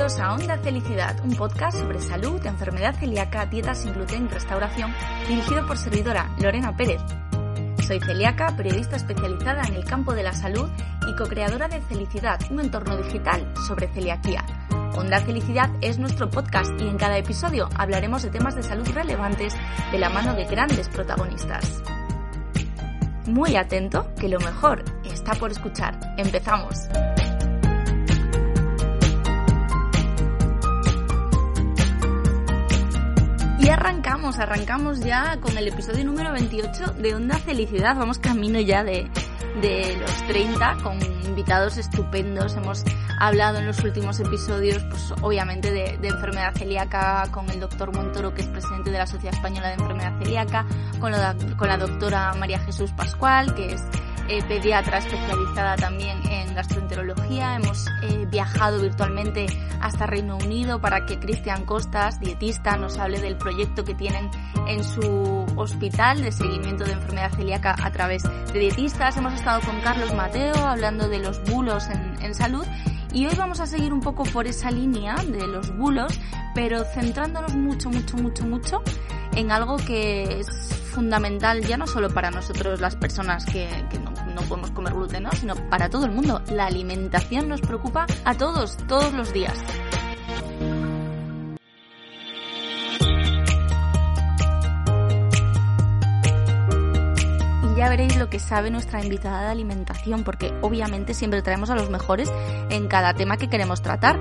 Bienvenidos a Onda Felicidad, un podcast sobre salud, enfermedad celíaca, dieta sin gluten y restauración, dirigido por servidora Lorena Pérez. Soy celíaca, periodista especializada en el campo de la salud y co-creadora de Felicidad, un entorno digital sobre celiaquía. Onda Felicidad es nuestro podcast y en cada episodio hablaremos de temas de salud relevantes de la mano de grandes protagonistas. Muy atento, que lo mejor está por escuchar. Empezamos. Y arrancamos, arrancamos ya con el episodio número 28 de Onda Felicidad. Vamos camino ya de, de los 30 con invitados estupendos. Hemos hablado en los últimos episodios, pues obviamente de, enfermedad celíaca con el doctor Montoro, que es presidente de la Sociedad Española de Enfermedad Celíaca, con la, con la doctora María Jesús Pascual, que es eh, pediatra especializada también en gastroenterología. Hemos eh, viajado virtualmente hasta Reino Unido para que Cristian Costas, dietista, nos hable del proyecto que tienen en su hospital de seguimiento de enfermedad celíaca a través de dietistas. Hemos estado con Carlos Mateo hablando de los bulos en, en salud y hoy vamos a seguir un poco por esa línea de los bulos, pero centrándonos mucho, mucho, mucho, mucho en algo que es fundamental ya no solo para nosotros las personas que, no, podemos comer gluten, ¿no? sino para todo el mundo. La alimentación nos preocupa a todos, todos los días. Ya veréis lo que sabe nuestra invitada de alimentación, porque obviamente siempre traemos a los mejores en cada tema que queremos tratar.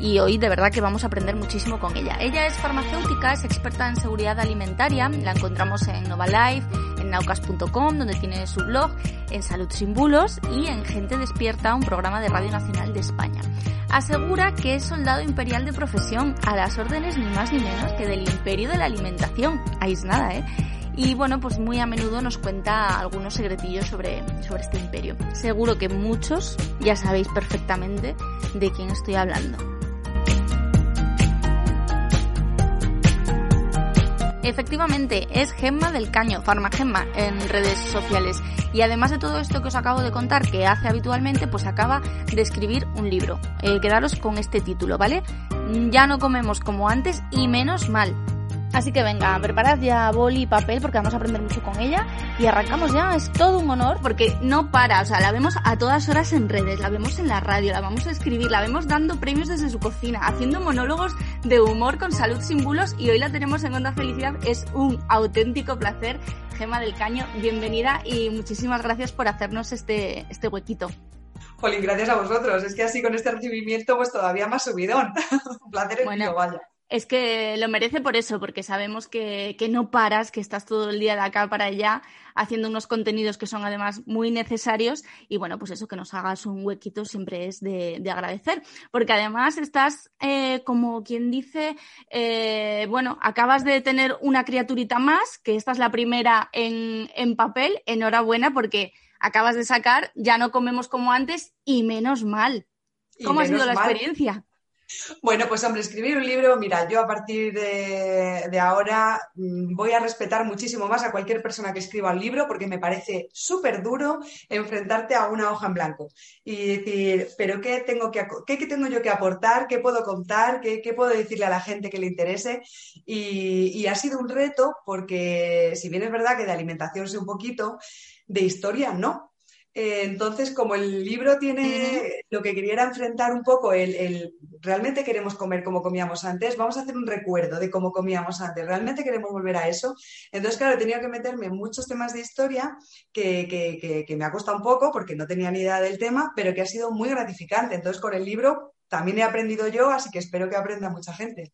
Y hoy de verdad que vamos a aprender muchísimo con ella. Ella es farmacéutica, es experta en seguridad alimentaria, la encontramos en Nova Life, en naucas.com, donde tiene su blog, en Salud sin Bulos y en Gente Despierta, un programa de Radio Nacional de España. Asegura que es soldado imperial de profesión, a las órdenes ni más ni menos que del imperio de la alimentación. Ahí es nada, ¿eh? Y bueno, pues muy a menudo nos cuenta algunos secretillos sobre, sobre este imperio. Seguro que muchos ya sabéis perfectamente de quién estoy hablando. Efectivamente, es Gemma del Caño, Farmagemma, en redes sociales. Y además de todo esto que os acabo de contar que hace habitualmente, pues acaba de escribir un libro. Eh, quedaros con este título, ¿vale? Ya no comemos como antes y menos mal. Así que venga, preparad ya boli y papel porque vamos a aprender mucho con ella y arrancamos ya. Es todo un honor porque no para, o sea, la vemos a todas horas en redes, la vemos en la radio, la vamos a escribir, la vemos dando premios desde su cocina, haciendo monólogos de humor con salud sin bulos y hoy la tenemos en Onda Felicidad. Es un auténtico placer. Gema del Caño, bienvenida y muchísimas gracias por hacernos este, este huequito. Jolín, gracias a vosotros. Es que así con este recibimiento pues todavía más subidón. un placer bueno, vaya. Es que lo merece por eso, porque sabemos que, que, no paras, que estás todo el día de acá para allá haciendo unos contenidos que son además muy necesarios y bueno, pues eso que nos hagas un huequito siempre es de, de agradecer, porque además estás eh, como quien dice, eh, bueno, acabas de tener una criaturita más, que esta es la primera en, en papel, enhorabuena porque acabas de sacar, ya no comemos como antes y menos mal. ¿Cómo ha sido la mal. experiencia? Bueno, pues hombre, escribir un libro, mira, yo a partir de, ahora voy a respetar muchísimo más a cualquier persona que escriba un libro porque me parece súper duro enfrentarte a una hoja en blanco y decir, pero ¿qué tengo, que, qué, tengo yo que aportar? ¿Qué puedo contar? ¿Qué, qué puedo decirle a la gente que le interese? Y, y, ha sido un reto porque si bien es verdad que de alimentación sé un poquito, de historia no. Entonces, como el libro tiene lo que quería era enfrentar un poco el, el, realmente queremos comer como comíamos antes, vamos a hacer un recuerdo de cómo comíamos antes, realmente queremos volver a eso. Entonces, claro, he tenido que meterme en muchos temas de historia que, que, que, que me ha costado un poco porque no tenía ni idea del tema, pero que ha sido muy gratificante. Entonces, con el libro también he aprendido yo, así que espero que aprenda mucha gente.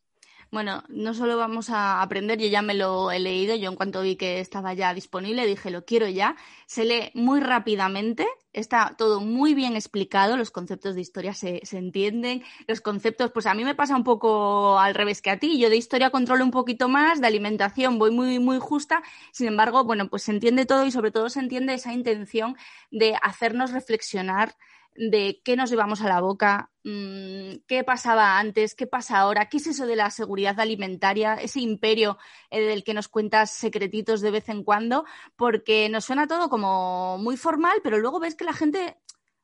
Bueno, no solo vamos a aprender, yo ya me lo he leído, yo en cuanto vi que estaba ya disponible dije, lo quiero ya. Se lee muy rápidamente, está todo muy bien explicado, los conceptos de historia se, se, entienden, los conceptos, pues a mí me pasa un poco al revés que a ti, yo de historia controlo un poquito más, de alimentación voy muy, muy justa, sin embargo, bueno, pues se entiende todo y sobre todo se entiende esa intención de hacernos reflexionar de qué nos llevamos a la boca, mmm, qué pasaba antes, qué pasa ahora, qué es eso de la seguridad alimentaria, ese imperio eh, del que nos cuentas secretitos de vez en cuando, porque nos suena todo como muy formal, pero luego ves que la gente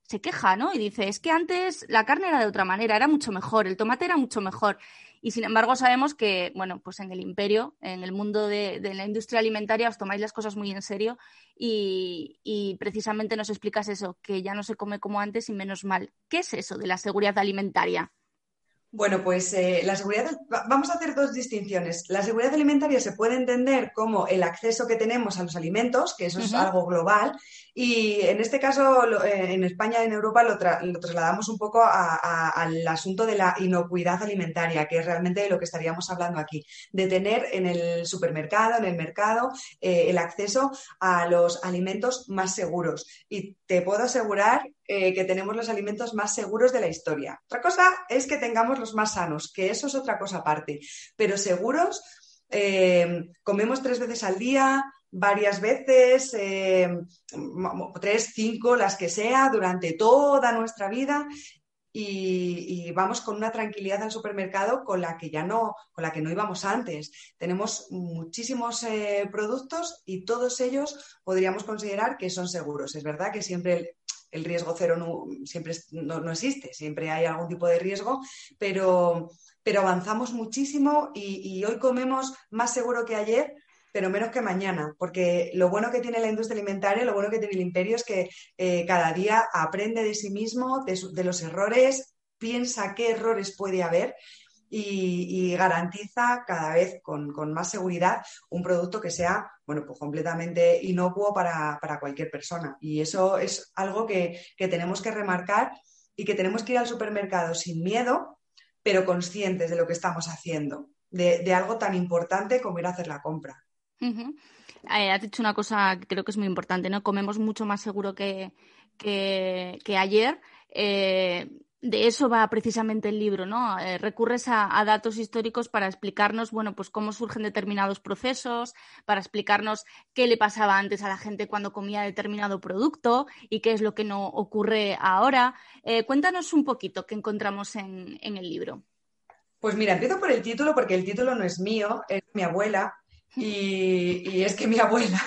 se queja, ¿no? Y dice, es que antes la carne era de otra manera, era mucho mejor, el tomate era mucho mejor. Y sin embargo sabemos que, bueno, pues en el imperio, en el mundo de, la industria alimentaria, os tomáis las cosas muy en serio y, y, precisamente nos explicas eso, que ya no se come como antes y menos mal. ¿Qué es eso de la seguridad alimentaria? Bueno, pues eh, la seguridad, vamos a hacer dos distinciones. La seguridad alimentaria se puede entender como el acceso que tenemos a los alimentos, que eso es algo global, y en este caso, eh, en España y en Europa lo, trasladamos un poco al asunto de la inocuidad alimentaria, que es realmente de lo que estaríamos hablando aquí, de tener en el supermercado, en el mercado, eh, el acceso a los alimentos más seguros. Y te puedo asegurar eh, que tenemos los alimentos más seguros de la historia. Otra cosa es que tengamos los más sanos, que eso es otra cosa aparte. Pero seguros, eh, comemos tres veces al día, varias veces, eh, tres, cinco, las que sea, durante toda nuestra vida. Y, vamos con una tranquilidad al supermercado con la que ya no, con la que no íbamos antes. Tenemos muchísimos productos y todos ellos podríamos considerar que son seguros. Es verdad que siempre el riesgo cero no, siempre no, existe, siempre hay algún tipo de riesgo, pero, pero avanzamos muchísimo y, hoy comemos más seguro que ayer, pero menos que mañana, porque lo bueno que tiene la industria alimentaria, lo bueno que tiene el imperio es que eh, cada día aprende de sí mismo, de, los errores, piensa qué errores puede haber y, garantiza cada vez con, más seguridad un producto que sea bueno, pues completamente inocuo para, cualquier persona. Y eso es algo que, tenemos que remarcar y que tenemos que ir al supermercado sin miedo, pero conscientes de lo que estamos haciendo, de, algo tan importante como ir a hacer la compra. Eh, has dicho una cosa que creo que es muy importante, ¿no? Comemos mucho más seguro que, que, ayer. Eh, de eso va precisamente el libro, ¿no? Eh, recurres a, datos históricos para explicarnos, bueno, pues cómo surgen determinados procesos, para explicarnos qué le pasaba antes a la gente cuando comía determinado producto y qué es lo que no ocurre ahora. Eh, cuéntanos un poquito qué encontramos en, en el libro. Pues mira, empiezo por el título porque el título no es mío, es mi abuela, y, es que mi abuela,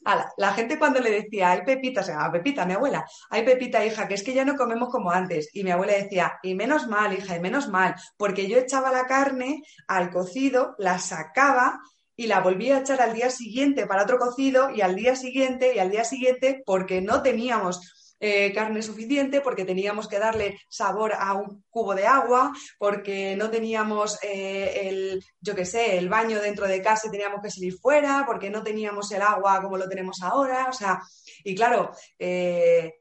la, gente cuando le decía, hay Pepita, se llama Pepita, mi abuela, hay Pepita, hija, que es que ya no comemos como antes. Y mi abuela decía, y menos mal, hija, y menos mal, porque yo echaba la carne al cocido, la sacaba y la volvía a echar al día siguiente para otro cocido y al día siguiente y al día siguiente porque no teníamos eh, carne suficiente, porque teníamos que darle sabor a un cubo de agua, porque no teníamos eh, el, yo qué sé, el baño dentro de casa y teníamos que salir fuera, porque no teníamos el agua como lo tenemos ahora. O sea, y claro, eh,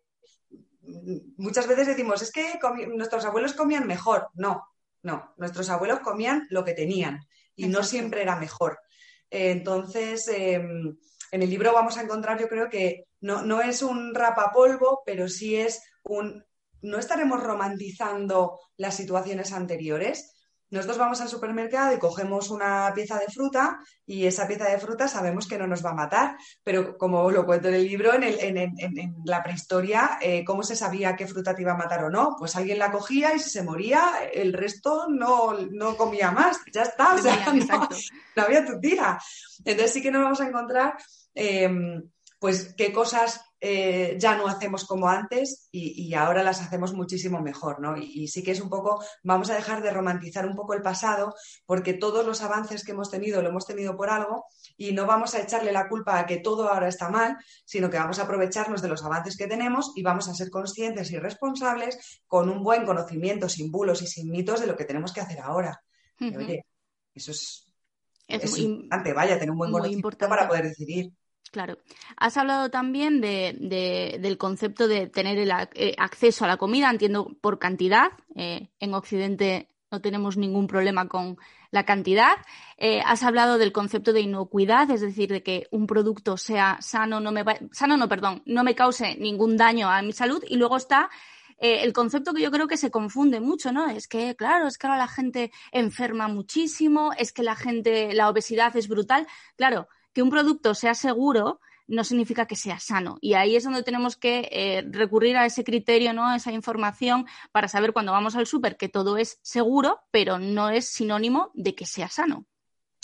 muchas veces decimos, es que nuestros abuelos comían mejor. No, no, nuestros abuelos comían lo que tenían y no siempre era mejor. entonces, em, en el libro vamos a encontrar, yo creo que no, no es un rapapolvo, pero sí es un... No estaremos romantizando las situaciones anteriores. Nosotros vamos al supermercado y cogemos una pieza de fruta y esa pieza de fruta sabemos que no nos va a matar, pero como lo cuento en el libro, en, en, la prehistoria, eh, ¿cómo se sabía qué fruta te iba a matar o no? Pues alguien la cogía y si se moría, el resto no, comía más, ya está, o sea, no, había tu tira. Entonces sí que nos vamos a encontrar em, pues qué cosas eh, ya no hacemos como antes y, ahora las hacemos muchísimo mejor, ¿no? Y, sí que es un poco, vamos a dejar de romantizar un poco el pasado, porque todos los avances que hemos tenido lo hemos tenido por algo y no vamos a echarle la culpa a que todo ahora está mal, sino que vamos a aprovecharnos de los avances que tenemos y vamos a ser conscientes y responsables con un buen conocimiento, sin bulos y sin mitos de lo que tenemos que hacer ahora. Oye, eso es, es, importante, vaya, tener un buen conocimiento para poder decidir. Claro. Has hablado también de, del concepto de tener el eh, acceso a la comida, entiendo por cantidad. Eh, en Occidente no tenemos ningún problema con la cantidad. Eh, has hablado del concepto de inocuidad, es decir, de que un producto sea sano, no me sano, no, perdón, no me cause ningún daño a mi salud. Y luego está el concepto que yo creo que se confunde mucho, ¿no? Es que, claro, es que ahora la gente enferma muchísimo, es que la gente, la obesidad es brutal. Claro, que un producto sea seguro no significa que sea sano. Y ahí es donde tenemos que eh, recurrir a ese criterio, ¿no? A esa información para saber cuando vamos al súper que todo es seguro, pero no es sinónimo de que sea sano.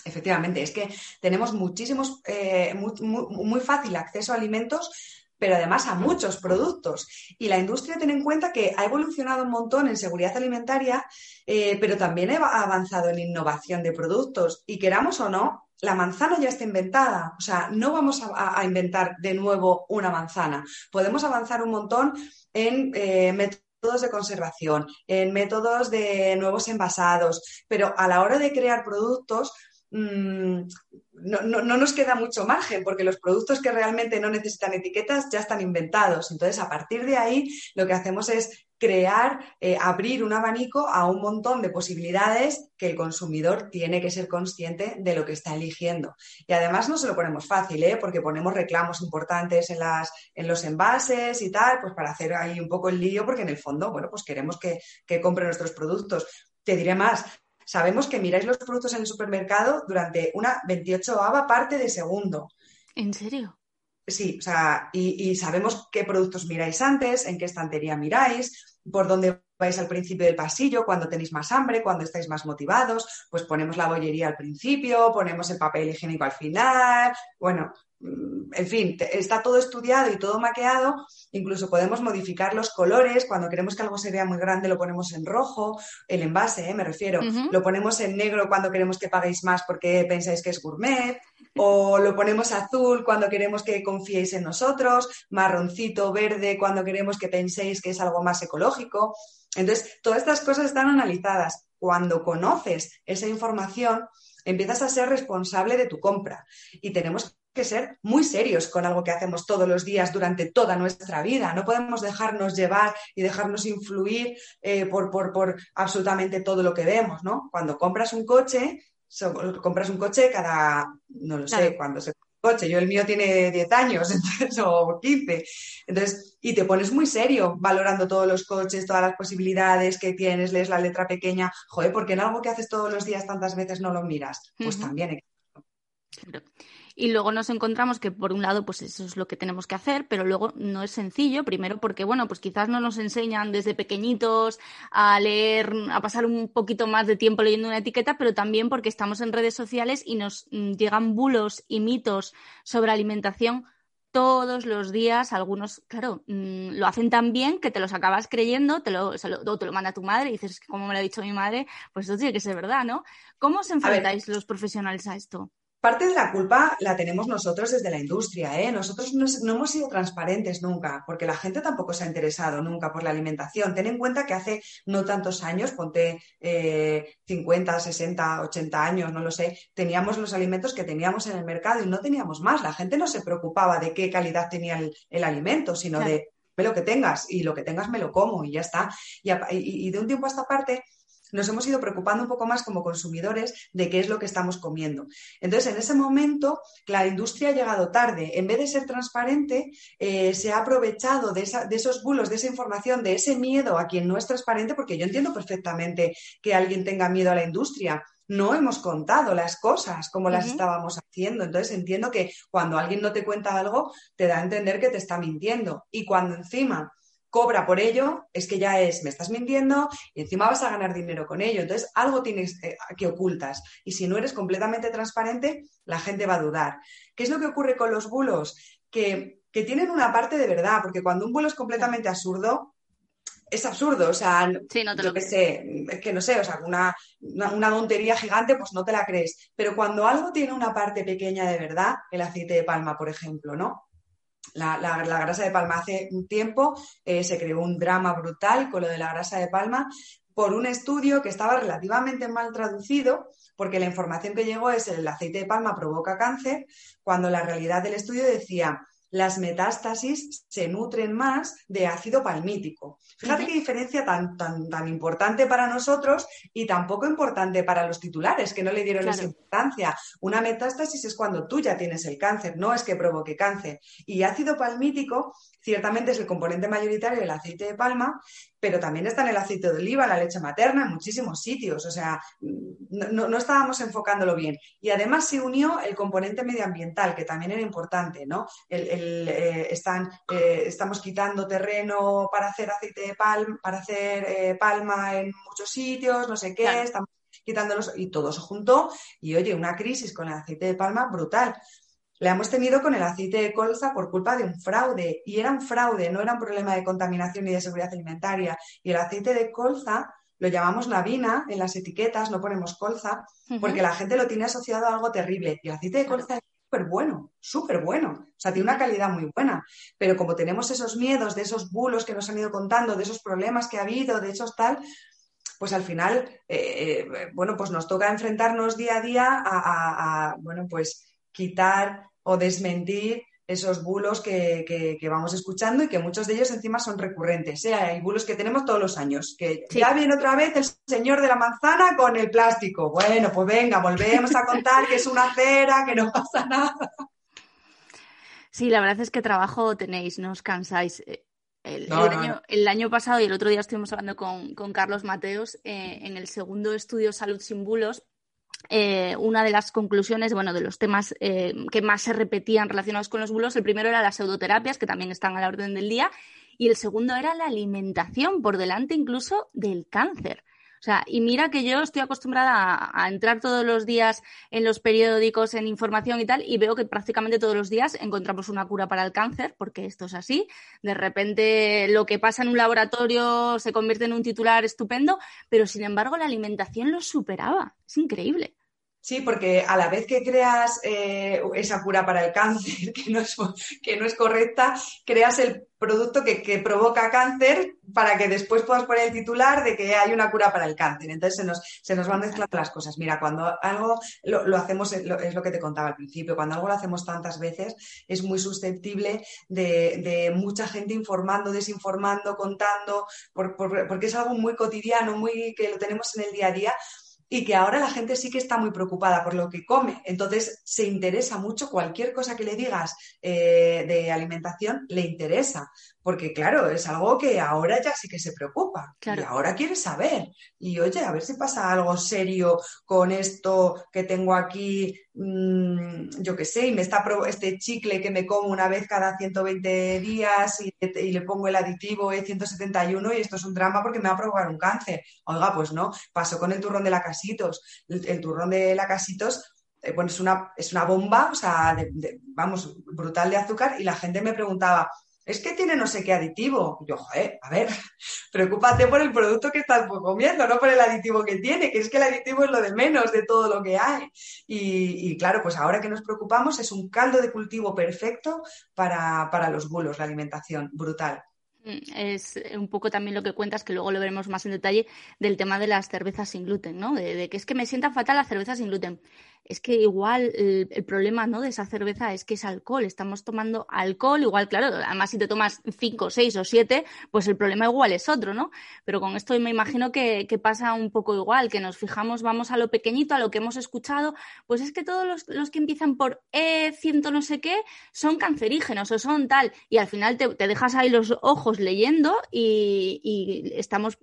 Efectivamente, es que tenemos muchísimos, eh, muy, fácil acceso a alimentos pero además a muchos productos. Y la industria tiene en cuenta que ha evolucionado un montón en seguridad alimentaria, eh, pero también ha avanzado en innovación de productos. Y queramos o no, la manzana ya está inventada. O sea, no vamos a, inventar de nuevo una manzana. Podemos avanzar un montón en eh, métodos de conservación, en métodos de nuevos envasados, pero a la hora de crear productos Mm, no, no, nos queda mucho margen porque los productos que realmente no necesitan etiquetas ya están inventados. Entonces, a partir de ahí, lo que hacemos es crear, eh, abrir un abanico a un montón de posibilidades que el consumidor tiene que ser consciente de lo que está eligiendo. Y además no se lo ponemos fácil, ¿eh? porque ponemos reclamos importantes en, las, en los envases y tal, pues para hacer ahí un poco el lío, porque en el fondo, bueno, pues queremos que, que compre nuestros productos. Te diré más, Sabemos que miráis los productos en el supermercado durante una 28 parte de segundo. ¿En serio? Sí, o sea, y, sabemos qué productos miráis antes, en qué estantería miráis, por dónde vais al principio del pasillo, cuando tenéis más hambre, cuando estáis más motivados, pues ponemos la bollería al principio, ponemos el papel higiénico al final, bueno, en fin, está todo estudiado y todo maqueado, incluso podemos modificar los colores, cuando queremos que algo se vea muy grande lo ponemos en rojo, el envase, ¿eh? me refiero, lo ponemos en negro cuando queremos que paguéis más porque pensáis que es gourmet, o lo ponemos azul cuando queremos que confiéis en nosotros, marroncito, verde cuando queremos que penséis que es algo más ecológico. Entonces, todas estas cosas están analizadas. Cuando conoces esa información, empiezas a ser responsable de tu compra y tenemos que ser muy serios con algo que hacemos todos los días durante toda nuestra vida. No podemos dejarnos llevar y dejarnos influir eh, por, por, absolutamente todo lo que vemos, ¿no? Cuando compras un coche, compras un coche cada, no lo sé, cuando se coche. Yo el mío tiene 10 años o 15. Entonces, y te pones muy serio valorando todos los coches, todas las posibilidades que tienes, lees la letra pequeña. Joder, porque en algo que haces todos los días tantas veces no lo miras. Pues también. Y luego nos encontramos que, por un lado, pues eso es lo que tenemos que hacer, pero luego no es sencillo. Primero porque, bueno, pues quizás no nos enseñan desde pequeñitos a leer, a pasar un poquito más de tiempo leyendo una etiqueta, pero también porque estamos en redes sociales y nos mm, llegan bulos y mitos sobre alimentación todos los días. Algunos, claro, mm, lo hacen tan bien que te los acabas creyendo, te lo, o te lo manda tu madre y dices, que como me lo ha dicho mi madre, pues eso tiene que ser verdad, ¿no? ¿Cómo os enfrentáis los profesionales a esto? Parte de la culpa la tenemos nosotros desde la industria. ¿eh? Nosotros no, hemos sido transparentes nunca, porque la gente tampoco se ha interesado nunca por la alimentación. Ten en cuenta que hace no tantos años, ponte 50, 60, 80 años, no lo sé, teníamos los alimentos que teníamos en el mercado y no teníamos más. La gente no se preocupaba de qué calidad tenía el, alimento, sino de lo que tengas y lo que tengas me lo como y ya está. y de un tiempo a esta parte nos hemos ido preocupando un poco más como consumidores de qué es lo que estamos comiendo. Entonces, en ese momento, la industria ha llegado tarde. En vez de ser transparente, eh, se ha aprovechado de, esos bulos, de esa información, de ese miedo a quien no es transparente, porque yo entiendo perfectamente que alguien tenga miedo a la industria no hemos contado las cosas como las estábamos haciendo. Entonces entiendo que cuando alguien no te cuenta algo, te da a entender que te está mintiendo. Y cuando encima cobra por ello, es que ya es, me estás mintiendo y encima vas a ganar dinero con ello. Entonces, algo tienes eh, que ocultas. Y si no eres completamente transparente, la gente va a dudar. ¿Qué es lo que ocurre con los bulos? Que, tienen una parte de verdad, porque cuando un bulo es completamente absurdo, es absurdo, o sea, yo que sé, es que no sé, o sea, una, una, tontería gigante, pues no te la crees. Pero cuando algo tiene una parte pequeña de verdad, el aceite de palma, por ejemplo, ¿no? La, grasa de palma hace un tiempo eh, se creó un drama brutal con lo de la grasa de palma por un estudio que estaba relativamente mal traducido, porque la información que llegó es el aceite de palma provoca cáncer, cuando la realidad del estudio decía las metástasis se nutren más de ácido palmítico. Fíjate qué diferencia tan, tan, tan importante para nosotros y tan poco importante para los titulares, que no le dieron esa importancia. Una metástasis es cuando tú ya tienes el cáncer, no es que provoque cáncer. Y ácido palmítico ciertamente es el componente mayoritario del aceite de palma, pero también está en el aceite de oliva, la leche materna, en muchísimos sitios. O sea, no, estábamos enfocándolo bien. Y además se unió el componente medioambiental, que también era importante, ¿no? Eh, están, eh, estamos quitando terreno para hacer aceite de palma, para hacer eh, palma en muchos sitios, no sé qué, estamos quitándolos y todo se juntó y oye, una crisis con el aceite de palma brutal. La hemos tenido con el aceite de colza por culpa de un fraude. Y era un fraude, no era un problema de contaminación ni de seguridad alimentaria. Y el aceite de colza lo llamamos navina en las etiquetas, no ponemos colza, porque la gente lo tiene asociado a algo terrible. Y el aceite de colza es súper bueno, súper bueno. O sea, tiene una calidad muy buena. Pero como tenemos esos miedos de esos bulos que nos han ido contando, de esos problemas que ha habido, de esos tal, pues al final, eh, eh, bueno, pues nos toca enfrentarnos día a día a, bueno, pues quitar o desmentir esos bulos que, vamos escuchando y que muchos de ellos encima son recurrentes. ¿eh? Hay bulos que tenemos todos los años, que ya viene otra vez el señor de la manzana con el plástico. Bueno, pues venga, volvemos a contar que es una cera, que no pasa nada. Sí, la verdad es que trabajo tenéis, no os cansáis. Eh, el, año, pasado y el otro día estuvimos hablando con, Carlos Mateos eh, en el segundo estudio Salud sin Bulos eh, una de las conclusiones, bueno, de los temas eh, que más se repetían relacionados con los bulos, el primero era las pseudoterapias, que también están a la orden del día, y el segundo era la alimentación, por delante incluso del cáncer. O sea, y mira que yo estoy acostumbrada a, entrar todos los días en los periódicos, en información y tal, y veo que prácticamente todos los días encontramos una cura para el cáncer, porque esto es así. De repente lo que pasa en un laboratorio se convierte en un titular estupendo, pero sin embargo la alimentación lo superaba. Es increíble. Sí, porque a la vez que creas eh, esa cura para el cáncer, que no es, que no es correcta, creas el producto que, provoca cáncer para que después puedas poner el titular de que hay una cura para el cáncer. Entonces se nos, se nos van mezclando las cosas. Mira, cuando algo lo, hacemos, es lo que te contaba al principio, cuando algo lo hacemos tantas veces, es muy susceptible de, mucha gente informando, desinformando, contando, porque es algo muy cotidiano, muy que lo tenemos en el día a día y que ahora la gente sí que está muy preocupada por lo que come. Entonces, se interesa mucho cualquier cosa que le digas eh, de alimentación, le interesa, porque claro, es algo que ahora ya sí que se preocupa y ahora quiere saber. Y oye, a ver si pasa algo serio con esto que tengo aquí, mm, yo qué sé, y me está este chicle que me como una vez cada 120 días y, le pongo el aditivo E171 y esto es un drama porque me va a provocar un cáncer. Oiga, pues no, pasó con el turrón de la casitos. El, turrón de la casitos eh, bueno, es una, es una bomba, o sea, vamos, brutal de azúcar y la gente me preguntaba, es que tiene no sé qué aditivo. yo, joder, a ver, preocúpate por el producto que estás comiendo, no por el aditivo que tiene, que es que el aditivo es lo de menos de todo lo que hay. Y, claro, pues ahora que nos preocupamos es un caldo de cultivo perfecto para, para los bulos, la alimentación, brutal. Mm, es un poco también lo que cuentas, que luego lo veremos más en detalle, del tema de las cervezas sin gluten, ¿no? De, que es que me sienta fatal las cervezas sin gluten es que igual el, problema ¿no? de esa cerveza es que es alcohol, estamos tomando alcohol, igual, claro, además si te tomas cinco, seis o siete, pues el problema igual es otro, ¿no? Pero con esto me imagino que, pasa un poco igual, que nos fijamos, vamos a lo pequeñito, a lo que hemos escuchado, pues es que todos los, que empiezan por E, ciento no sé qué, son cancerígenos o son tal, y al final te, dejas ahí los ojos leyendo y, y estamos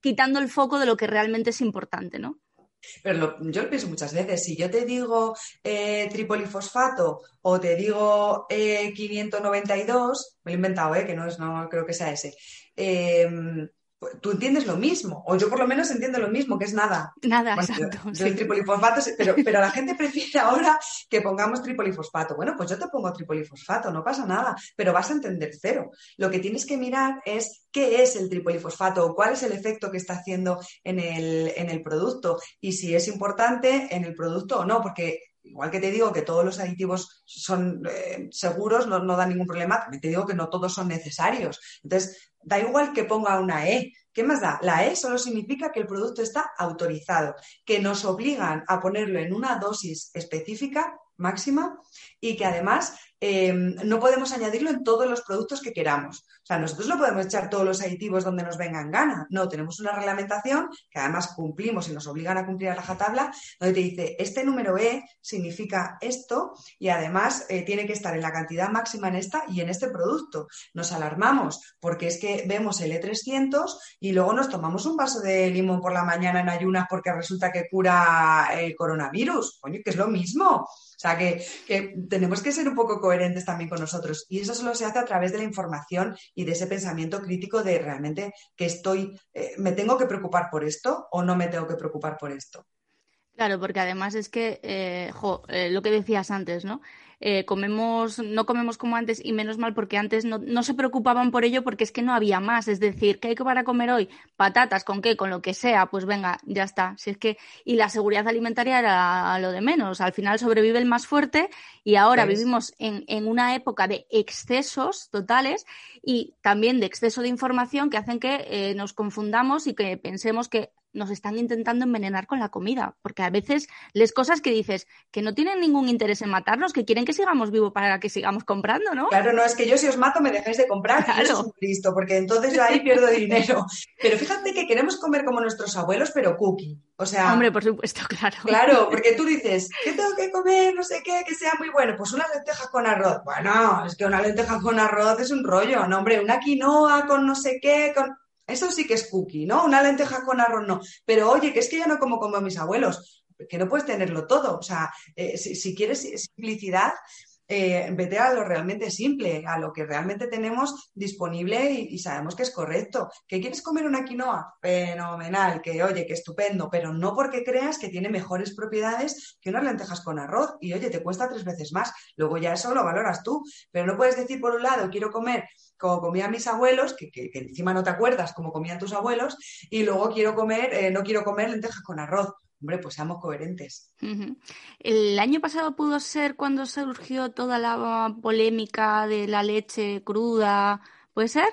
quitando el foco de lo que realmente es importante, ¿no? Pero yo lo pienso muchas veces, si yo te digo eh, tripolifosfato o te digo eh, 592, me lo he inventado, eh, que no, es, no creo que sea ese, em, tú entiendes lo mismo, o yo por lo menos entiendo lo mismo, que es nada. Nada, exacto. Yo, el tripolifosfato, pero, pero la gente prefiere ahora que pongamos tripolifosfato. Bueno, pues yo te pongo tripolifosfato, no pasa nada, pero vas a entender cero. Lo que tienes que mirar es qué es el tripolifosfato o cuál es el efecto que está haciendo en el, en el producto y si es importante en el producto o no, porque igual que te digo que todos los aditivos son eh, seguros, no, no dan ningún problema, también te digo que no todos son necesarios. Entonces, da igual que ponga una E. ¿Qué más da? La E solo significa que el producto está autorizado, que nos obligan a ponerlo en una dosis específica máxima y que además eh, no podemos añadirlo en todos los productos que queramos. O sea, nosotros no podemos echar todos los aditivos donde nos vengan gana. No, tenemos una reglamentación que además cumplimos y nos obligan a cumplir a rajatabla, donde te dice, este número E significa esto y además eh, tiene que estar en la cantidad máxima en esta y en este producto. Nos alarmamos porque es que vemos el E300 y luego nos tomamos un vaso de limón por la mañana en ayunas porque resulta que cura el coronavirus. Coño, que es lo mismo. O sea, que, tenemos que ser un poco coherentes también con nosotros. Y eso solo se hace a través de la información y de ese pensamiento crítico de realmente que estoy, eh, ¿me tengo que preocupar por esto o no me tengo que preocupar por esto? Claro, porque además es que, eh, jo, eh, lo que decías antes, ¿no? Eh, comemos, no comemos como antes y menos mal porque antes no, no, se preocupaban por ello porque es que no había más. Es decir, ¿qué hay que para comer hoy? Patatas, ¿con qué? Con lo que sea, pues venga, ya está. Si es que, y la seguridad alimentaria era lo de menos. Al final sobrevive el más fuerte y ahora vivimos en, en una época de excesos totales y también de exceso de información que hacen que eh, nos confundamos y que pensemos que nos están intentando envenenar con la comida, porque a veces les cosas que dices que no tienen ningún interés en matarnos, que quieren que sigamos vivos para que sigamos comprando, ¿no? Claro, no, es que yo si os mato me dejáis de comprar, claro. listo, porque entonces yo ahí pierdo dinero. Pero fíjate que queremos comer como nuestros abuelos, pero cookie. O sea, hombre, por supuesto, claro. Claro, porque tú dices, ¿qué tengo que comer? No sé qué, que sea muy bueno. Pues una lenteja con arroz. Bueno, es que una lenteja con arroz es un rollo, no, hombre, una quinoa con no sé qué, con eso sí que es cookie, ¿no? Una lenteja con arroz no. Pero oye, que es que yo no como como mis abuelos, que no puedes tenerlo todo. O sea, eh, si, quieres simplicidad, eh, vete a lo realmente simple, a lo que realmente tenemos disponible y, sabemos que es correcto. ¿Que quieres comer una quinoa? Fenomenal, que oye, que estupendo, pero no porque creas que tiene mejores propiedades que unas lentejas con arroz y oye, te cuesta tres veces más. Luego ya eso lo valoras tú, pero no puedes decir por un lado, quiero comer como comían mis abuelos, que, encima no te acuerdas cómo comían tus abuelos, y luego quiero comer, eh, no quiero comer lentejas con arroz. Hombre, pues seamos coherentes. El año pasado pudo ser cuando surgió toda la polémica de la leche cruda, ¿puede ser?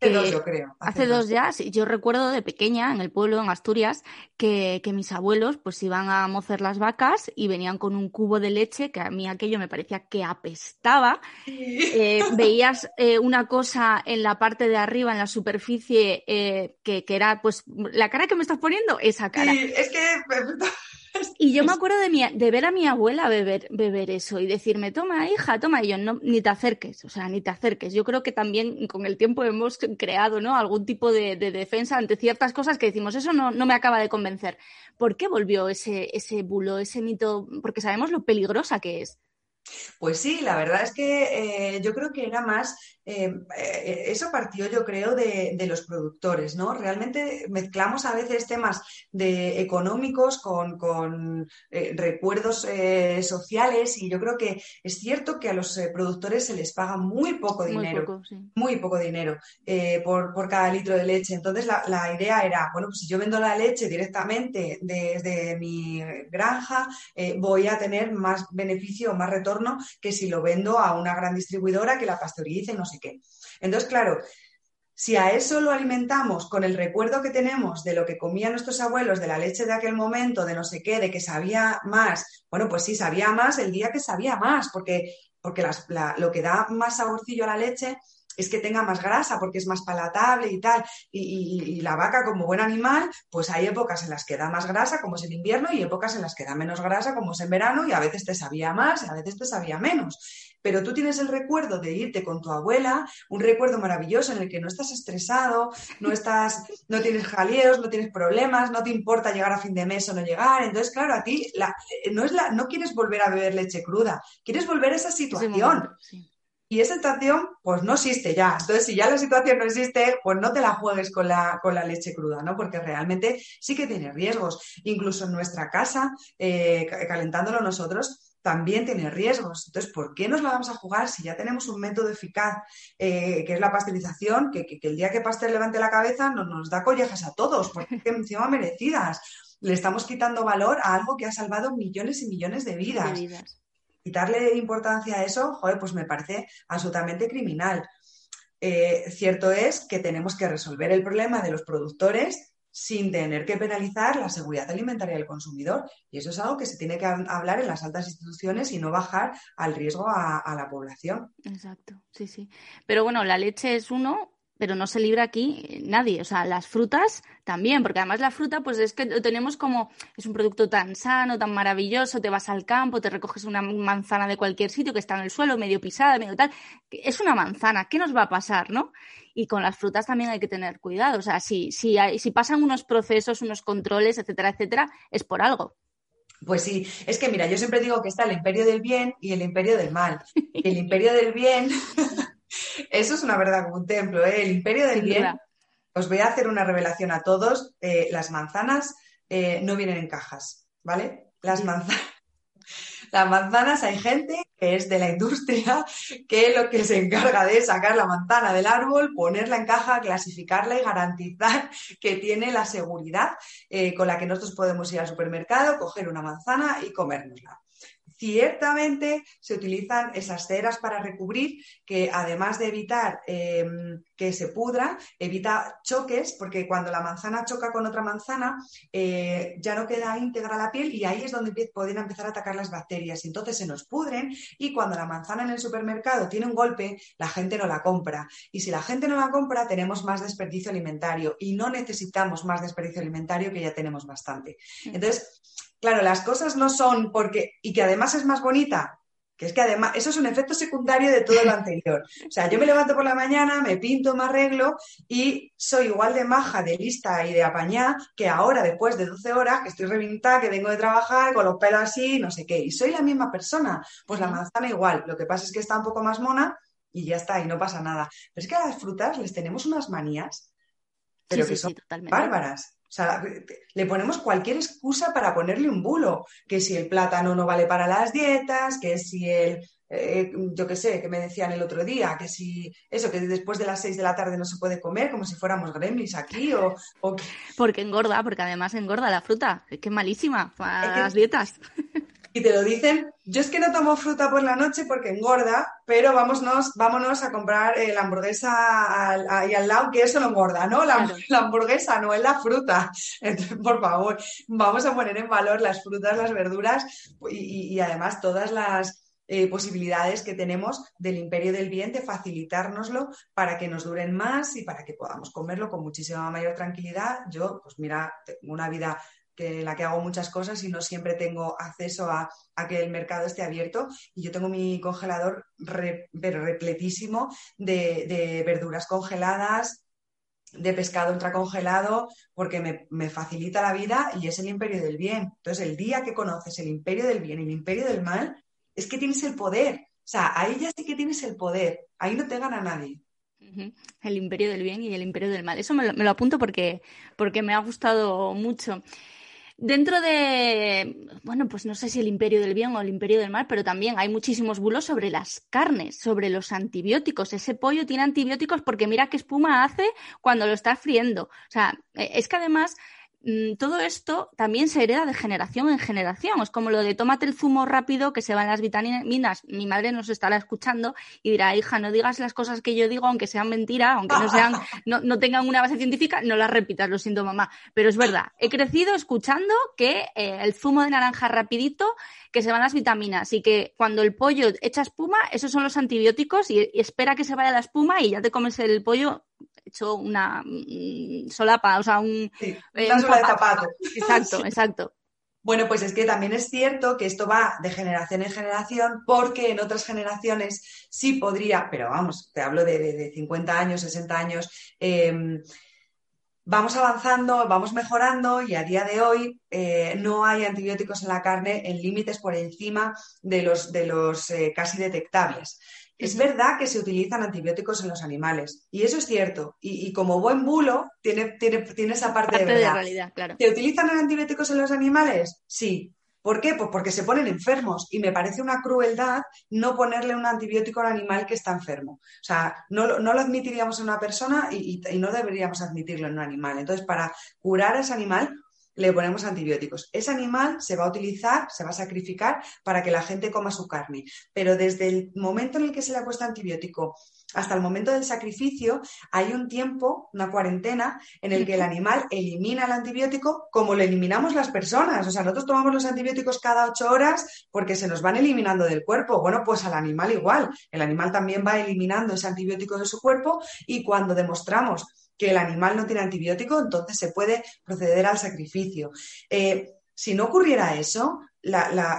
Hace dos, yo creo. Hace, dos. ya, sí. Yo recuerdo de pequeña, en el pueblo, en Asturias, que, mis abuelos pues iban a mocer las vacas y venían con un cubo de leche, que a mí aquello me parecía que apestaba. Eh, veías eh, una cosa en la parte de arriba, en la superficie, eh, que, que, era, pues, la cara que me estás poniendo, esa cara. Sí, es que y yo me acuerdo de, mi, de ver a mi abuela beber, beber eso y decirme, toma, hija, toma. Y yo, no, ni te acerques, o sea, ni te acerques. Yo creo que también con el tiempo hemos creado, ¿no? Algún tipo de, defensa ante ciertas cosas que decimos, eso no, no me acaba de convencer. ¿Por qué volvió ese, ese bulo, ese mito? Porque sabemos lo peligrosa que es. Pues sí, la verdad es que eh, yo creo que era más eh, eh, eso partió, yo creo, de, los productores, ¿no? Realmente mezclamos a veces temas de económicos con, eh, recuerdos sociales y yo creo que es cierto que a los productores se les paga muy poco dinero, muy poco, dinero por, cada litro de leche. Entonces la, la, idea era, bueno, pues si yo vendo la leche directamente desde mi granja, voy a tener más beneficio, más retorno que si lo vendo a una gran distribuidora que la pasteurice, no sé qué. Entonces, claro, si a eso lo alimentamos con el recuerdo que tenemos de lo que comían nuestros abuelos, de la leche de aquel momento, de no sé qué, de que sabía más, bueno, pues sí, sabía más el día que sabía más, porque, porque lo que da más saborcillo a la leche es que tenga más grasa porque es más palatable y tal. Y, la vaca, como buen animal, pues hay épocas en las que da más grasa, como es en invierno, y épocas en las que da menos grasa, como es en verano, y a veces te sabía más a veces te sabía menos. Pero tú tienes el recuerdo de irte con tu abuela, un recuerdo maravilloso en el que no estás estresado, no estás, no tienes jaleos, no tienes problemas, no te importa llegar a fin de mes o no llegar. Entonces, claro, a ti la, no es la, no quieres volver a beber leche cruda, quieres volver a esa situación. Y esa situación, pues no existe ya. Entonces, si ya la situación no existe, pues no te la juegues con la, con la leche cruda, ¿no? Porque realmente sí que tiene riesgos. Incluso en nuestra casa, eh, calentándolo nosotros, también tiene riesgos. Entonces, ¿por qué nos la vamos a jugar si ya tenemos un método eficaz, eh, que es la pasteurización, que, el día que Pastel levante la cabeza nos, nos da collejas a todos, porque encima merecidas. Le estamos quitando valor a algo que ha salvado millones y millones de vidas. De vidas quitarle importancia a eso, joder, pues me parece absolutamente criminal. Eh, cierto es que tenemos que resolver el problema de los productores sin tener que penalizar la seguridad alimentaria del consumidor. Y eso es algo que se tiene que hablar en las altas instituciones y no bajar al riesgo a, a la población. Exacto, sí, sí. Pero bueno, la leche es uno, pero no se libra aquí nadie. O sea, las frutas también, porque además la fruta, pues es que lo tenemos como, es un producto tan sano, tan maravilloso, te vas al campo, te recoges una manzana de cualquier sitio que está en el suelo, medio pisada, medio tal. Es una manzana, ¿qué nos va a pasar, no? Y con las frutas también hay que tener cuidado. O sea, si, si, si pasan unos procesos, unos controles, etcétera, etcétera, es por algo. Pues sí, es que mira, yo siempre digo que está el imperio del bien y el imperio del mal. El imperio del bien Eso es una verdad como un templo, ¿eh? El imperio del bien. Os voy a hacer una revelación a todos. Eh, las manzanas eh, no vienen en cajas. ¿vale? Las manzanas. Las manzanas hay gente que es de la industria que lo que se encarga de sacar la manzana del árbol, ponerla en caja, clasificarla y garantizar que tiene la seguridad eh, con la que nosotros podemos ir al supermercado, coger una manzana y comérnosla. Ciertamente se utilizan esas ceras para recubrir que además de evitar em, que se pudra, evita choques porque cuando la manzana choca con otra manzana eh, ya no queda íntegra la piel y ahí es donde pueden empezar a atacar las bacterias. Entonces se nos pudren y cuando la manzana en el supermercado tiene un golpe, la gente no la compra. Y si la gente no la compra, tenemos más desperdicio alimentario y no necesitamos más desperdicio alimentario que ya tenemos bastante. Mm. Entonces, Claro, las cosas no son porque, y que además es más bonita, que es que además, eso es un efecto secundario de todo lo anterior. O sea, yo me levanto por la mañana, me pinto, me arreglo y soy igual de maja, de lista y de apañá que ahora, después de 12 horas, que estoy revintada, que vengo de trabajar con los pelos así, no sé qué. Y soy la misma persona. Pues la manzana igual. Lo que pasa es que está un poco más mona y ya está, y no pasa nada. Pero es que a las frutas les tenemos unas manías, pero que son bárbaras. O sea, le ponemos cualquier excusa para ponerle un bulo, que si el plátano no vale para las dietas, que si el, eh, yo qué sé, que me decían el otro día, que si eso, que después de las seis de la tarde no se puede comer, como si fuéramos gremlins aquí, o, Porque engorda, porque además engorda la fruta, es que es malísima para las dietas. y te lo dicen. Yo es que no tomo fruta por la noche porque engorda, pero vámonos, vámonos a comprar eh, la hamburguesa ahí al lado, que eso no engorda, ¿no? La, hamburguesa no es la fruta. Entonces, por favor, vamos a poner en valor las frutas, las verduras y, además todas las eh, posibilidades que tenemos del imperio del bien de facilitárnoslo para que nos duren más y para que podamos comerlo con muchísima mayor tranquilidad. Yo, pues mira, tengo una vida que la que hago muchas cosas y no siempre tengo acceso a, que el mercado esté abierto. Y yo tengo mi congelador repletísimo de, verduras congeladas, de pescado ultracongelado, porque me, me, facilita la vida y es el imperio del bien. Entonces, el día que conoces el imperio del bien y el imperio del mal, es que tienes el poder. O sea, ahí ya sí que tienes el poder. Ahí no te gana nadie. El imperio del bien y el imperio del mal. Eso me lo, me lo apunto porque, porque me ha gustado mucho. Dentro de, bueno, pues no sé si el imperio del bien o el imperio del mal, pero también hay muchísimos bulos sobre las carnes, sobre los antibióticos. Ese pollo tiene antibióticos porque mira qué espuma hace cuando lo estás friendo. O sea, e, es que además todo esto también se hereda de generación en generación. Es como lo de tómate el zumo rápido que se van las vitaminas. Mi madre nos estará escuchando y dirá, hija, no digas las cosas que yo digo, aunque sean mentira, aunque no sean, no, tengan una base científica, no las repitas, lo siento mamá. Pero es verdad, he crecido escuchando que eh, el zumo de naranja rapidito, que se van las vitaminas y que cuando el pollo echa espuma, esos son los antibióticos y espera que se vaya la espuma y ya te comes el pollo hecho una mm, solapa, o sea, un, eh, de zapato. Exacto, exacto. Bueno, pues es que también es cierto que esto va de generación en generación, porque en otras generaciones sí podría, pero vamos, te hablo de, 50 años, 60 años, em, vamos avanzando, vamos mejorando y a día de hoy eh, no hay antibióticos en la carne en límites por encima de los, de los eh, casi detectables. Es verdad que se utilizan antibióticos en los animales, y eso es cierto. Y, como buen bulo, tiene, tiene, tiene esa parte, de, verdad. realidad. Claro. ¿Se utilizan antibióticos en los animales? Sí. ¿Por qué? Pues porque se ponen enfermos y me parece una crueldad no ponerle un antibiótico al animal que está enfermo. O sea, no, no lo admitiríamos en una persona y, y, no deberíamos admitirlo en un animal. Entonces, para curar a ese animal, le ponemos antibióticos. Ese animal se va a utilizar, se va a sacrificar para que la gente coma su carne. Pero desde el momento en el que se le ha puesto antibiótico hasta el momento del sacrificio, hay un tiempo, una cuarentena, en el que el animal elimina el antibiótico como lo eliminamos las personas. O sea, nosotros tomamos los antibióticos cada ocho horas porque se nos van eliminando del cuerpo. Bueno, pues al animal igual. El animal también va eliminando ese antibiótico de su cuerpo y cuando demostramos que el animal no tiene antibiótico, entonces se puede proceder al sacrificio. Eh, si no ocurriera eso,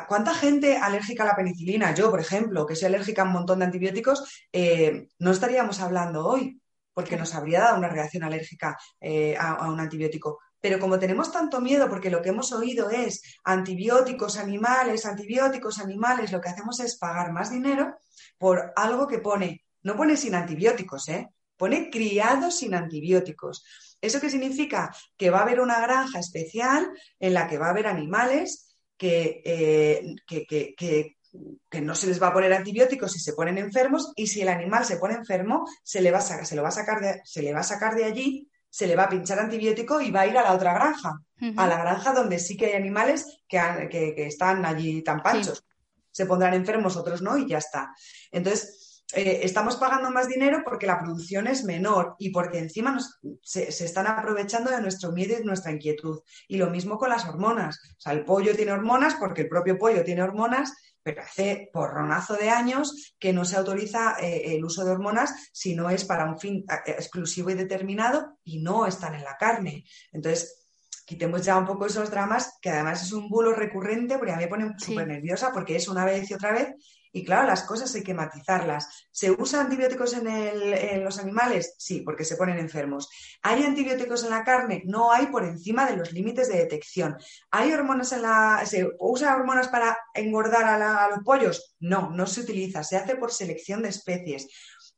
¿cuánta gente alérgica a la penicilina? Yo, por ejemplo, que soy alérgica a un montón de antibióticos, eh, no estaríamos hablando hoy, porque nos habría dado una reacción alérgica eh, a, un antibiótico. Pero como tenemos tanto miedo, porque lo que hemos oído es antibióticos animales, antibióticos animales, lo que hacemos es pagar más dinero por algo que pone, no pone sin antibióticos, ¿eh? Pone criados sin antibióticos. ¿Eso qué significa? Que va a haber una granja especial en la que va a haber animales que, eh, que, no se les va a poner antibióticos si se ponen enfermos y si el animal se pone enfermo, se le va a sacar, se lo va a sacar de, se le va a sacar de allí, se le va a pinchar antibiótico y va a ir a la otra granja, a la granja donde sí que hay animales que, que están allí tan panchos. Se pondrán enfermos, otros no, y ya está. Entonces, eh, estamos pagando más dinero porque la producción es menor y porque encima se, están aprovechando de nuestro miedo y de nuestra inquietud. Y lo mismo con las hormonas. O sea, el pollo tiene hormonas porque el propio pollo tiene hormonas, pero hace porronazo de años que no se autoriza eh, el uso de hormonas si no es para un fin eh, exclusivo y determinado y no están en la carne. Entonces, quitemos ya un poco esos dramas, que además es un bulo recurrente, porque a mí me pone súper nerviosa porque es una vez y otra vez y claro, las cosas hay que matizarlas. ¿Se usan antibióticos en, los animales? Sí, porque se ponen enfermos. ¿Hay antibióticos en la carne? No hay por encima de los límites de detección. ¿Hay hormonas en la... ¿Se usa hormonas para engordar a, los pollos? No, no se utiliza. Se hace por selección de especies.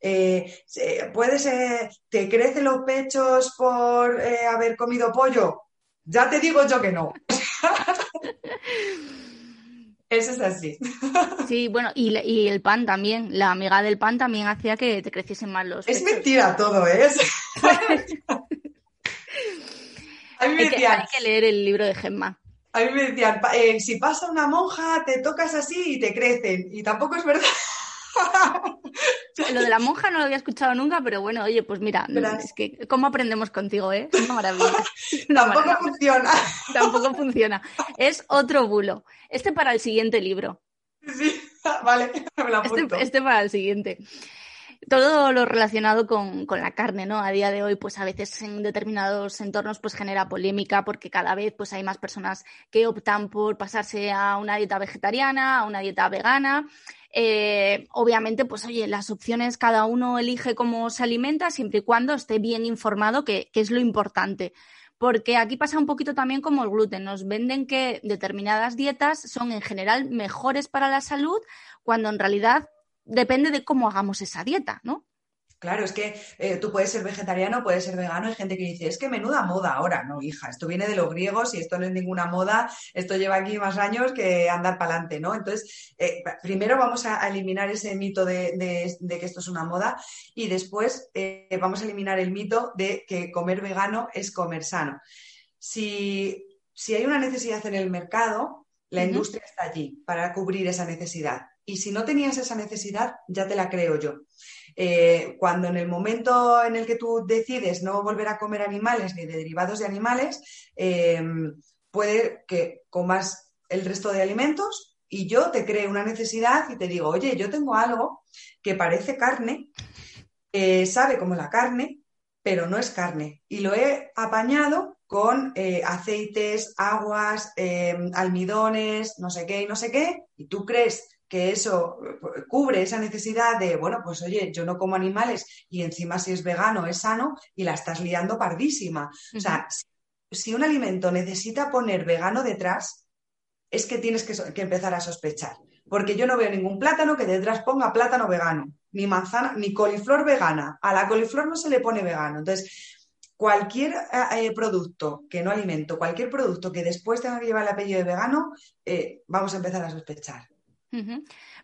Eh, ¿Puedes, te crecen los pechos por eh, haber comido pollo? Ya te digo yo que no. Eso es así. Sí, bueno, y, el pan también. La amiga del pan también hacía que te creciesen más los. Es mentira todo, ¿eh? a mí me decían. Hay que, leer el libro de Gemma. A mí me decían, eh, si pasa una monja, te tocas así y te crecen. Y tampoco es verdad. Lo de la monja no lo había escuchado nunca, pero bueno, oye, pues mira, es que cómo aprendemos contigo, ¿eh? Una maravilla. Tampoco funciona. Tampoco funciona. Es otro bulo. Este para el siguiente libro. Sí, vale, me lo este, este, para el siguiente todo lo relacionado con, con, la carne, ¿no? A día de hoy, pues a veces en determinados entornos, pues genera polémica porque cada vez pues hay más personas que optan por pasarse a una dieta vegetariana, a una dieta vegana. Eh, obviamente, pues oye, las opciones cada uno elige cómo se alimenta siempre y cuando esté bien informado, que, que es lo importante porque aquí pasa un poquito también como el gluten. Nos venden que determinadas dietas son en general mejores para la salud, cuando en realidad depende de cómo hagamos esa dieta, ¿no? Claro, es que eh, tú puedes ser vegetariano, puedes ser vegano, hay gente que dice, es que menuda moda ahora, no, hija, esto viene de los griegos y esto no es ninguna moda, esto lleva aquí más años que andar para adelante, ¿no? Entonces, eh, primero vamos a eliminar ese mito de, que esto es una moda y después eh, vamos a eliminar el mito de que comer vegano es comer sano. Si, hay una necesidad en el mercado, la industria está allí para cubrir esa necesidad. Y si no tenías esa necesidad, ya te la creo yo. Eh, cuando en el momento en el que tú decides no volver a comer animales ni de derivados de animales, eh, puede que comas el resto de alimentos y yo te cree una necesidad y te digo, oye, yo tengo algo que parece carne, sabe como la carne, pero no es carne. Y lo he apañado con eh, aceites, aguas, almidones, no sé qué y no sé qué, y tú crees que eso eh, cubre esa necesidad de, bueno, pues oye, yo no como animales y encima si es vegano es sano y la estás liando pardísima. O sea, si, un alimento necesita poner vegano detrás, es que tienes que, empezar a sospechar. Porque yo no veo ningún plátano que detrás ponga plátano vegano, ni manzana, ni coliflor vegana. A la coliflor no se le pone vegano. Entonces, cualquier eh, eh, producto que no alimento, cualquier producto que después tenga que llevar el apellido de vegano, vamos a empezar a sospechar.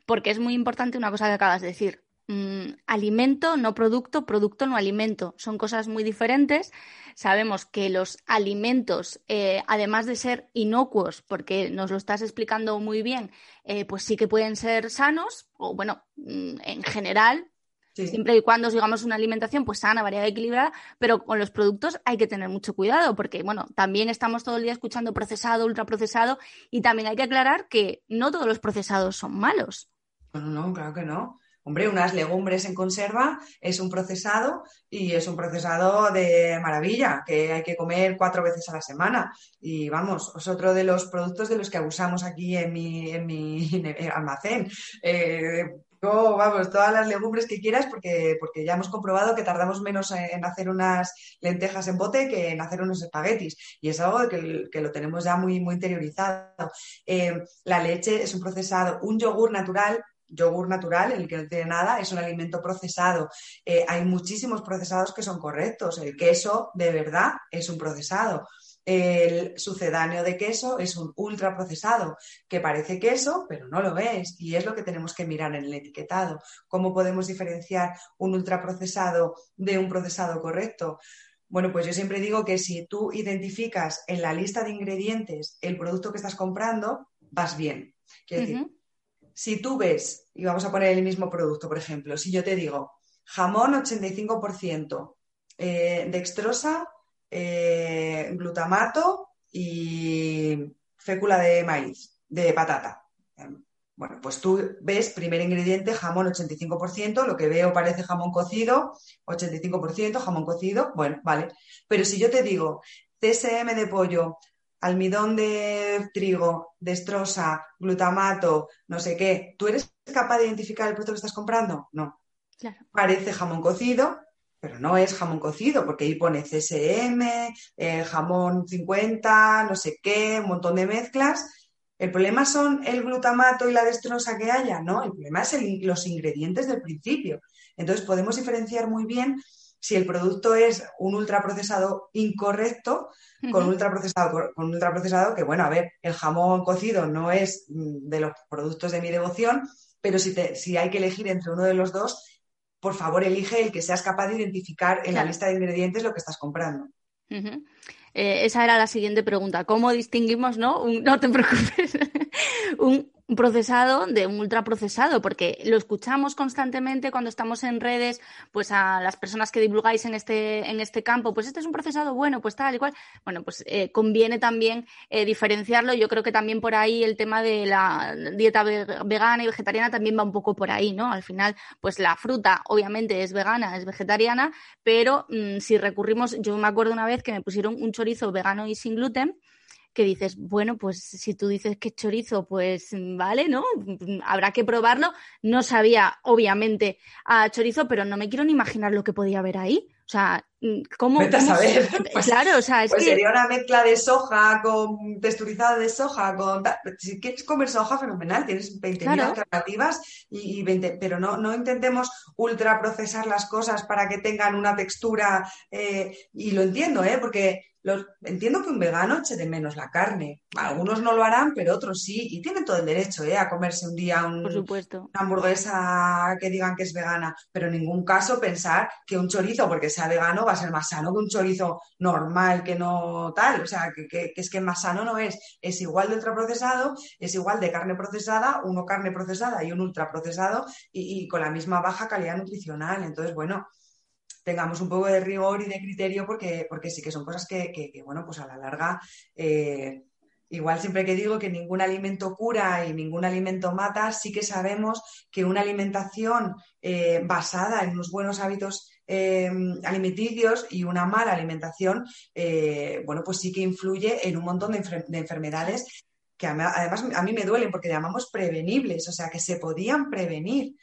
Porque es muy importante una cosa que acabas de decir. Mm, alimento, no producto, producto, no alimento. Son cosas muy diferentes. Sabemos que los alimentos, eh, además de ser inocuos, porque nos lo estás explicando muy bien, eh, pues sí que pueden ser sanos, o bueno, mm, en general, Siempre y cuando sigamos una alimentación pues sana, variada y equilibrada, pero con los productos hay que tener mucho cuidado porque, bueno, también estamos todo el día escuchando procesado, ultraprocesado y también hay que aclarar que no todos los procesados son malos. No, no, claro que no. Hombre, unas legumbres en conserva es un procesado y es un procesado de maravilla que hay que comer cuatro veces a la semana. Y vamos, es otro de los productos de los que abusamos aquí en mi, en mi almacén. Eh, vamos, todas las legumbres que quieras porque, porque ya hemos comprobado que tardamos menos en hacer unas lentejas en bote que en hacer unos espaguetis. Y es algo que, que lo tenemos ya muy, muy interiorizado. Eh, la leche es un procesado, un yogur natural yogur natural, el que no tiene nada, es un alimento procesado. Eh, hay muchísimos procesados que son correctos. El queso, de verdad, es un procesado. El sucedáneo de queso es un ultraprocesado que parece queso, pero no lo es. Y es lo que tenemos que mirar en el etiquetado. ¿Cómo podemos diferenciar un ultraprocesado de un procesado correcto? Bueno, pues yo siempre digo que si tú identificas en la lista de ingredientes el producto que estás comprando, vas bien. Quiero decir, si tú ves, y vamos a poner el mismo producto, por ejemplo, si yo te digo jamón 85%, eh, dextrosa, eh, glutamato y fécula de maíz, de patata. Bueno, pues tú ves primer ingrediente jamón 85%, lo que veo parece jamón cocido, 85% jamón cocido, bueno, vale. Pero si yo te digo TSM de pollo, almidón de trigo, destrosa, glutamato, no sé qué, ¿tú eres capaz de identificar el producto que estás comprando? No. Parece jamón cocido, pero no es jamón cocido, porque ahí pone CSM, eh, jamón 50, no sé qué, un montón de mezclas. ¿El problema son el glutamato y la destrosa que haya? No, el problema es los ingredientes del principio. Entonces podemos diferenciar muy bien si el producto es un ultraprocesado incorrecto, con, ultraprocesado, con ultraprocesado, que bueno, a ver, el jamón cocido no es mm, de los productos de mi devoción, pero si, si hay que elegir entre uno de los dos, por favor elige el que seas capaz de identificar en la lista de ingredientes lo que estás comprando. Eh, esa era la siguiente pregunta. ¿Cómo distinguimos, no? no te preocupes. un, procesado de un ultraprocesado, porque lo escuchamos constantemente cuando estamos en redes, pues a las personas que divulgáis en este, en este campo, pues este es un procesado bueno, pues tal y cual. Bueno, pues eh, conviene también eh, diferenciarlo. Yo creo que también por ahí el tema de la dieta vegana y vegetariana también va un poco por ahí, ¿no? Al final, pues la fruta obviamente es vegana, es vegetariana, pero mm, si recurrimos, yo me acuerdo una vez que me pusieron un chorizo vegano y sin gluten, que dices, bueno, pues si tú dices que chorizo, pues vale, ¿no? Habrá que probarlo. No sabía, obviamente, a chorizo, pero no me quiero ni imaginar lo que podía haber ahí. O sea, ¿cómo? Vete a saber. Pues, claro, o sea, es pues sería una mezcla de soja con texturizada de soja, con si quieres comer soja, fenomenal, tienes 20.000 alternativas y, 20, pero no, no intentemos ultraprocesar las cosas para que tengan una textura, eh, y lo entiendo, ¿eh? Porque entiendo que un vegano eche de menos la carne. Algunos no lo harán, pero otros sí. Y tienen todo el derecho ¿eh? a comerse un día un, una hamburguesa que digan que es vegana. Pero en ningún caso pensar que un chorizo, porque sea vegano, va a ser más sano que un chorizo normal, que no tal. O sea, que, es que más sano no es. Es igual de ultraprocesado, es igual de carne procesada, uno carne procesada y un ultraprocesado y, y con la misma baja calidad nutricional. Entonces, bueno tengamos un poco de rigor y de criterio porque, porque sí que son cosas que, bueno, pues a la larga, eh, igual siempre que digo que ningún alimento cura y ningún alimento mata, sí que sabemos que una alimentación eh, basada en unos buenos hábitos eh, alimenticios y una mala alimentación, bueno, pues sí que influye en un montón de, enfermedades que además a mí me duelen porque llamamos prevenibles, o sea, que se podían prevenir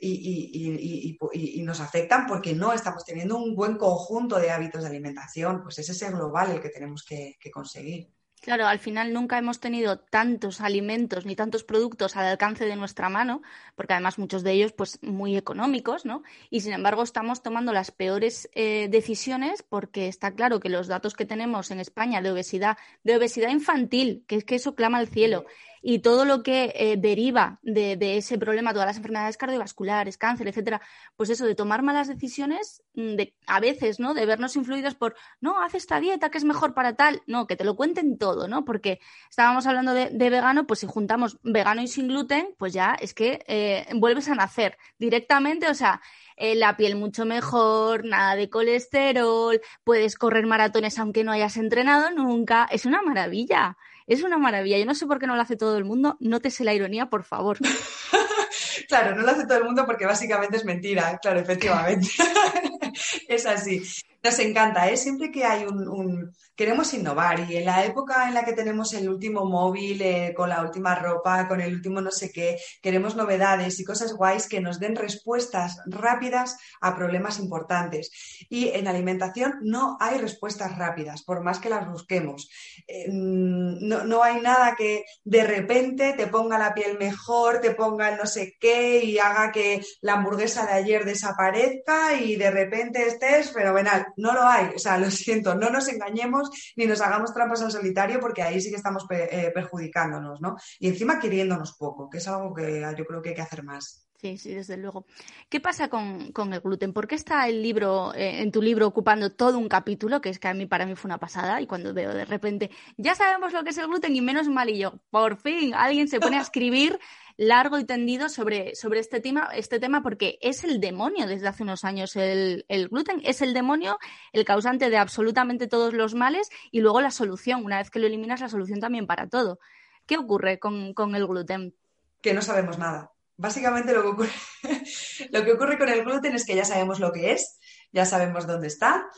y, nos afectan porque no estamos teniendo un buen conjunto de hábitos de alimentación. Pues es ese global el que tenemos que, conseguir. Claro, al final nunca hemos tenido tantos alimentos ni tantos productos al alcance de nuestra mano, porque además muchos de ellos pues muy económicos, ¿no? Y sin embargo estamos tomando las peores eh, decisiones porque está claro que los datos que tenemos en España de obesidad, de obesidad infantil, que es que eso clama al cielo, y todo lo que eh, deriva de, ese problema, todas las enfermedades cardiovasculares, cáncer, etcétera, pues eso de tomar malas decisiones, mm, de, a veces, ¿no? De vernos influidos por, no, haz esta dieta que es mejor para tal, no, que te lo cuenten todo, ¿no? Porque estábamos hablando de, vegano, pues si juntamos vegano y sin gluten, pues ya es que eh, vuelves a nacer directamente, o sea, eh, la piel mucho mejor, nada de colesterol, puedes correr maratones aunque no hayas entrenado nunca, es una maravilla. Es una maravilla. Yo no sé por qué no lo hace todo el mundo. Nótese la ironía, por favor. claro, no lo hace todo el mundo porque básicamente es mentira. Claro, efectivamente. es así. Nos encanta, ¿eh? Siempre que hay un, Queremos innovar y en la época en la que tenemos el último móvil, eh, con la última ropa, con el último no sé qué, queremos novedades y cosas guays que nos den respuestas rápidas a problemas importantes. Y en alimentación no hay respuestas rápidas, por más que las busquemos. Eh, no, no hay nada que de repente te ponga la piel mejor, te ponga el no sé qué y haga que la hamburguesa de ayer desaparezca y de repente estés fenomenal. No lo hay, o sea, lo siento, no nos engañemos ni nos hagamos trampas al solitario porque ahí sí que estamos eh, perjudicándonos, ¿no? Y encima queriéndonos poco, que es algo que yo creo que hay que hacer más. Sí, sí, desde luego. ¿Qué pasa con, el gluten? ¿Por qué está el libro, eh, en tu libro, ocupando todo un capítulo? Que es que a mí, para mí fue una pasada. Y cuando veo de repente, ya sabemos lo que es el gluten y menos mal, y yo, por fin, alguien se pone a escribir largo y tendido sobre, sobre este, tema, este tema, porque es el demonio desde hace unos años. El, gluten es el demonio, el causante de absolutamente todos los males y luego la solución. Una vez que lo eliminas, la solución también para todo. ¿Qué ocurre con, con el gluten? Que no sabemos nada Básicamente lo que, lo que ocurre con el gluten es que ya sabemos lo que es, ya sabemos dónde está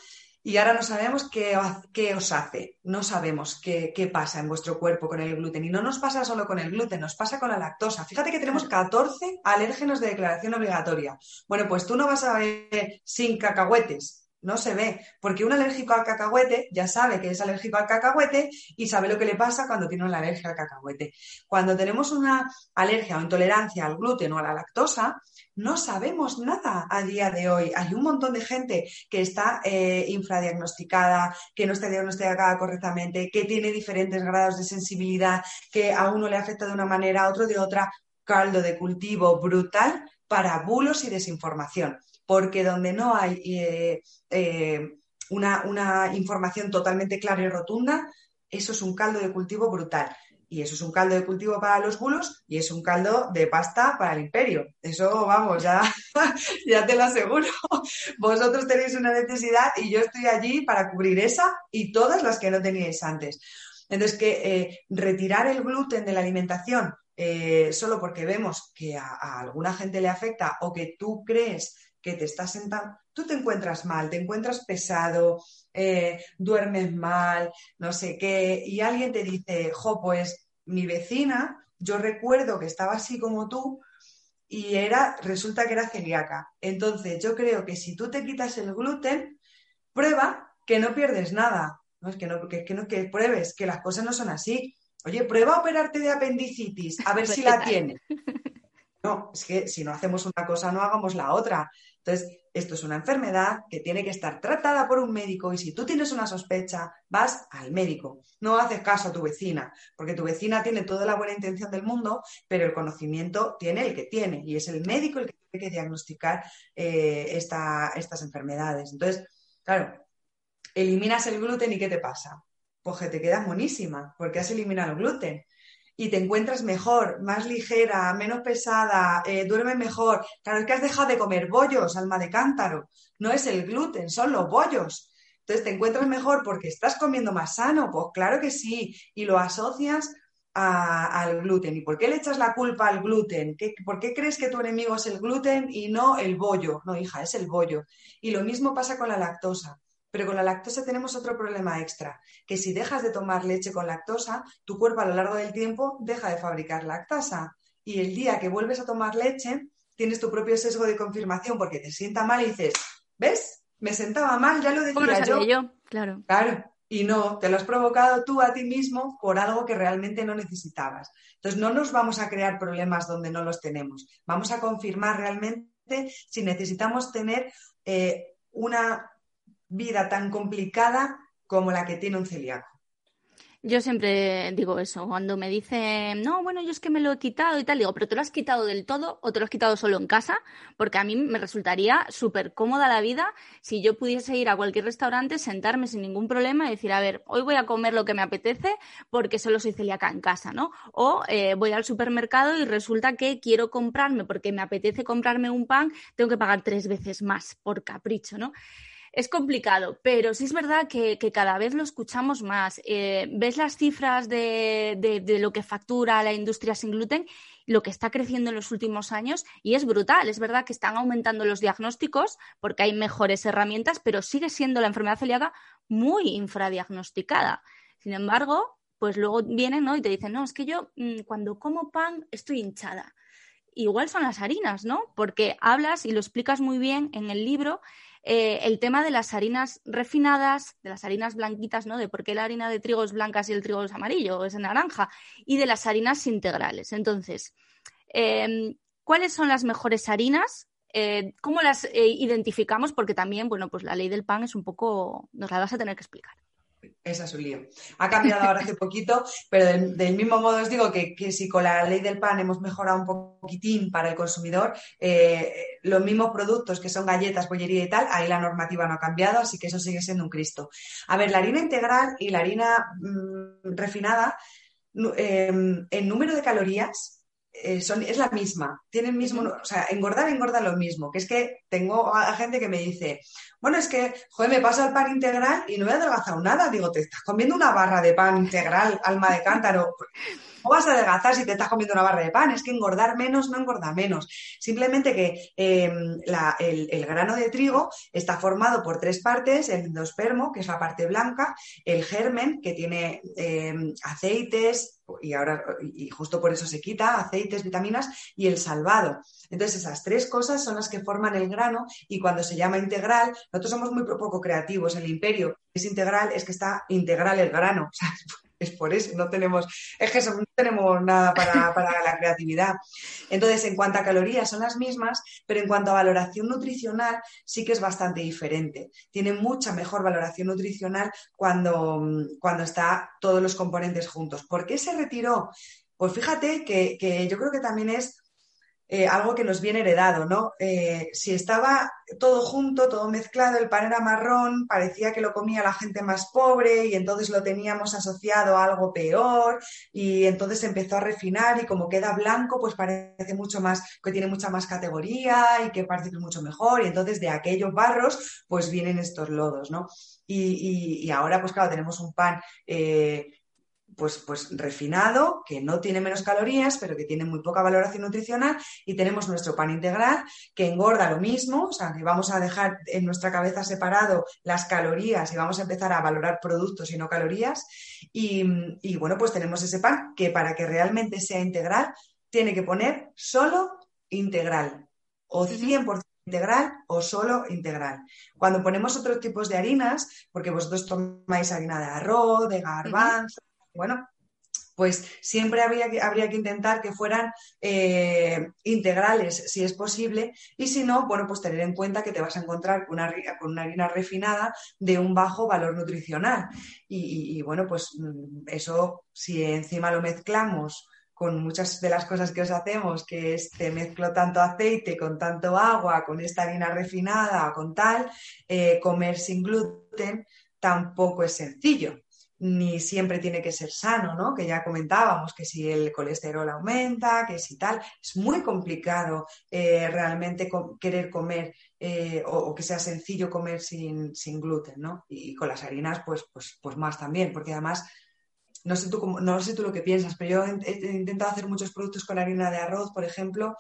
y ahora no sabemos qué, qué os hace, no sabemos qué, qué, pasa en vuestro cuerpo con el gluten. Y no nos pasa solo con el gluten, nos pasa con la lactosa. Fíjate que tenemos 14 alérgenos de declaración obligatoria. Bueno, pues tú no vas a ver sin cacahuetes, no se ve, porque un alérgico al cacahuete ya sabe que es alérgico al cacahuete y sabe lo que le pasa cuando tiene una alergia al cacahuete. Cuando tenemos una alergia o intolerancia al gluten o a la lactosa, no sabemos nada a día de hoy. Hay un montón de gente que está eh, infradiagnosticada, que no está diagnosticada correctamente, que tiene diferentes grados de sensibilidad, que a uno le afecta de una manera, a otro de otra. Caldo de cultivo brutal para bulos y desinformación porque donde no hay eh, eh, una, información totalmente clara y rotunda, eso es un caldo de cultivo brutal. Y eso es un caldo de cultivo para los bulos y es un caldo de pasta para el imperio. Eso, vamos, ya, ya te lo aseguro. Vosotros tenéis una necesidad y yo estoy allí para cubrir esa y todas las que no teníais antes. Entonces, que eh, retirar el gluten de la alimentación solo porque vemos que a, alguna gente le afecta o que tú crees que te estás sentando, tú te encuentras mal, te encuentras pesado, eh, duermes mal, no sé qué, y alguien te dice, jo, pues mi vecina, yo recuerdo que estaba así como tú y era, resulta que era celíaca. Entonces, yo creo que si tú te quitas el gluten, prueba que no pierdes nada. No es que no, que, que no que pruebes, que las cosas no son así. Oye, prueba a operarte de apendicitis, a ver si la tienes. No, es que si no hacemos una cosa, no hagamos la otra. Entonces, esto es una enfermedad que tiene que estar tratada por un médico y si tú tienes una sospecha, vas al médico. No haces caso a tu vecina, porque tu vecina tiene toda la buena intención del mundo, pero el conocimiento tiene el que tiene y es el médico el que tiene que diagnosticar eh, estas enfermedades. Entonces, claro, eliminas el gluten y ¿qué te pasa? Pues que te quedas monísima porque has eliminado el gluten y te encuentras mejor, más ligera, menos pesada, eh, duermes mejor. Claro, es que has dejado de comer bollos, alma de cántaro. No es el gluten, son los bollos. Entonces te encuentras mejor porque estás comiendo más sano. Pues claro que sí. Y lo asocias al gluten. ¿Y por qué le echas la culpa al gluten? ¿Por qué crees que tu enemigo es el gluten y no el bollo? No, hija, es el bollo. Y lo mismo pasa con la lactosa. Pero con la lactosa tenemos otro problema extra, que si dejas de tomar leche con lactosa, tu cuerpo a lo largo del tiempo deja de fabricar lactasa. Y el día que vuelves a tomar leche, tienes tu propio sesgo de confirmación porque te sienta mal y dices, ¿ves? Me sentaba mal, ya lo decía yo. yo. Claro. Claro. Y no, te lo has provocado tú a ti mismo por algo que realmente no necesitabas. Entonces, no nos vamos a crear problemas donde no los tenemos. Vamos a confirmar realmente si necesitamos tener eh, una vida tan complicada como la que tiene un celíaco. Yo siempre digo eso, cuando me dicen, no, bueno, yo es que me lo he quitado y tal, digo, pero ¿te lo has quitado del todo o te lo has quitado solo en casa? Porque a mí me resultaría súper cómoda la vida si yo pudiese ir a cualquier restaurante, sentarme sin ningún problema y decir, a ver, hoy voy a comer lo que me apetece porque solo soy celíaca en casa, ¿no? O eh, voy al supermercado y resulta que quiero comprarme, porque me apetece comprarme un pan, tengo que pagar tres veces más por capricho, ¿no? Es complicado, pero sí es verdad que, cada vez lo escuchamos más. Eh, ves las cifras de, lo que factura la industria sin gluten, lo que está creciendo en los últimos años y es brutal. Es verdad que están aumentando los diagnósticos porque hay mejores herramientas, pero sigue siendo la enfermedad celíaca muy infradiagnosticada. Sin embargo, pues luego vienen y te dicen, no, es que yo mm, cuando como pan estoy hinchada. Igual son las harinas, ¿no? Porque hablas y lo explicas muy bien en el libro eh, el tema de las harinas refinadas, de las harinas blanquitas, ¿no? De por qué la harina de trigo es blanca el trigo es amarillo o es naranja, y de las harinas integrales. Entonces, em, ¿cuáles son las mejores harinas Eh, ¿Cómo las eh, identificamos? Porque también, bueno, pues la ley del pan es un poco, nos la vas a tener que explicar. Esa es un lío. Ha cambiado ahora hace poquito, pero del, mismo modo os digo que, si con la ley del pan hemos mejorado un poquitín para el consumidor, eh, los mismos productos que son galletas, bollería y tal, ahí la normativa no ha cambiado, así que eso sigue siendo un Cristo. A ver, la harina integral y la harina mm, refinada, em, en número de calorías, eh, son, es la misma, tienen mismo, o sea, engordar engorda lo mismo, que es que tengo a, gente que me dice, bueno, es que, joder, me paso al pan integral y no he adelgazado nada, digo, te estás comiendo una barra de pan integral, alma de cántaro, ¿Cómo vas a adelgazar si te estás comiendo una barra de pan? Es que engordar menos no engorda menos. Simplemente que em, el, grano de trigo está formado por tres partes, el endospermo, que es la parte blanca, el germen, que tiene em, aceites, y ahora, y justo por eso se quita, aceites, vitaminas, y el salvado. Entonces, esas tres cosas son las que forman el grano y cuando se llama integral, nosotros somos muy poco creativos. El imperio es integral, es que está integral el grano. es por eso, no tenemos, es que no tenemos nada para, para, la creatividad. Entonces, en cuanto a calorías son las mismas, pero en cuanto a valoración nutricional sí que es bastante diferente. Tiene mucha mejor valoración nutricional cuando, cuando está todos los componentes juntos. ¿Por qué se retiró? Pues fíjate que, que yo creo que también es eh, algo que nos viene heredado, ¿no? Eh, si estaba todo junto, todo mezclado, el pan era marrón, parecía que lo comía la gente más pobre y entonces lo teníamos asociado a algo peor y entonces empezó a refinar y como queda blanco, pues parece mucho más, que tiene mucha más categoría y que parece que es mucho mejor y entonces de aquellos barros pues vienen estos lodos, ¿no? Y, ahora pues claro, tenemos un pan eh, pues, pues refinado, que no tiene menos calorías, pero que tiene muy poca valoración nutricional, y tenemos nuestro pan integral, que engorda lo mismo, o sea, que vamos a dejar en nuestra cabeza separado las calorías y vamos a empezar a valorar productos y no calorías. Y, bueno, pues tenemos ese pan que para que realmente sea integral, tiene que poner solo integral, o 100% integral o solo integral. Cuando ponemos otros tipos de harinas, porque vosotros tomáis harina de arroz, de garbanzo, bueno, pues siempre habría que, intentar que fueran eh, integrales si es posible y si no, bueno, pues tener en cuenta que te vas a encontrar con una, con una harina refinada de un bajo valor nutricional. Y, bueno, pues mm, eso si encima lo mezclamos con muchas de las cosas que os hacemos, que es te mezclo tanto aceite con tanto agua, con esta harina refinada, con tal, eh, comer sin gluten tampoco es sencillo ni siempre tiene que ser sano, ¿no? Que ya comentábamos que si el colesterol aumenta, que si tal, es muy complicado eh, realmente querer comer eh, o, que sea sencillo comer sin, gluten, ¿no? Y, con las harinas, pues, pues, pues más también, porque además no sé, tú, no sé tú lo que piensas, pero yo he, intentado hacer muchos productos con harina de arroz, por ejemplo,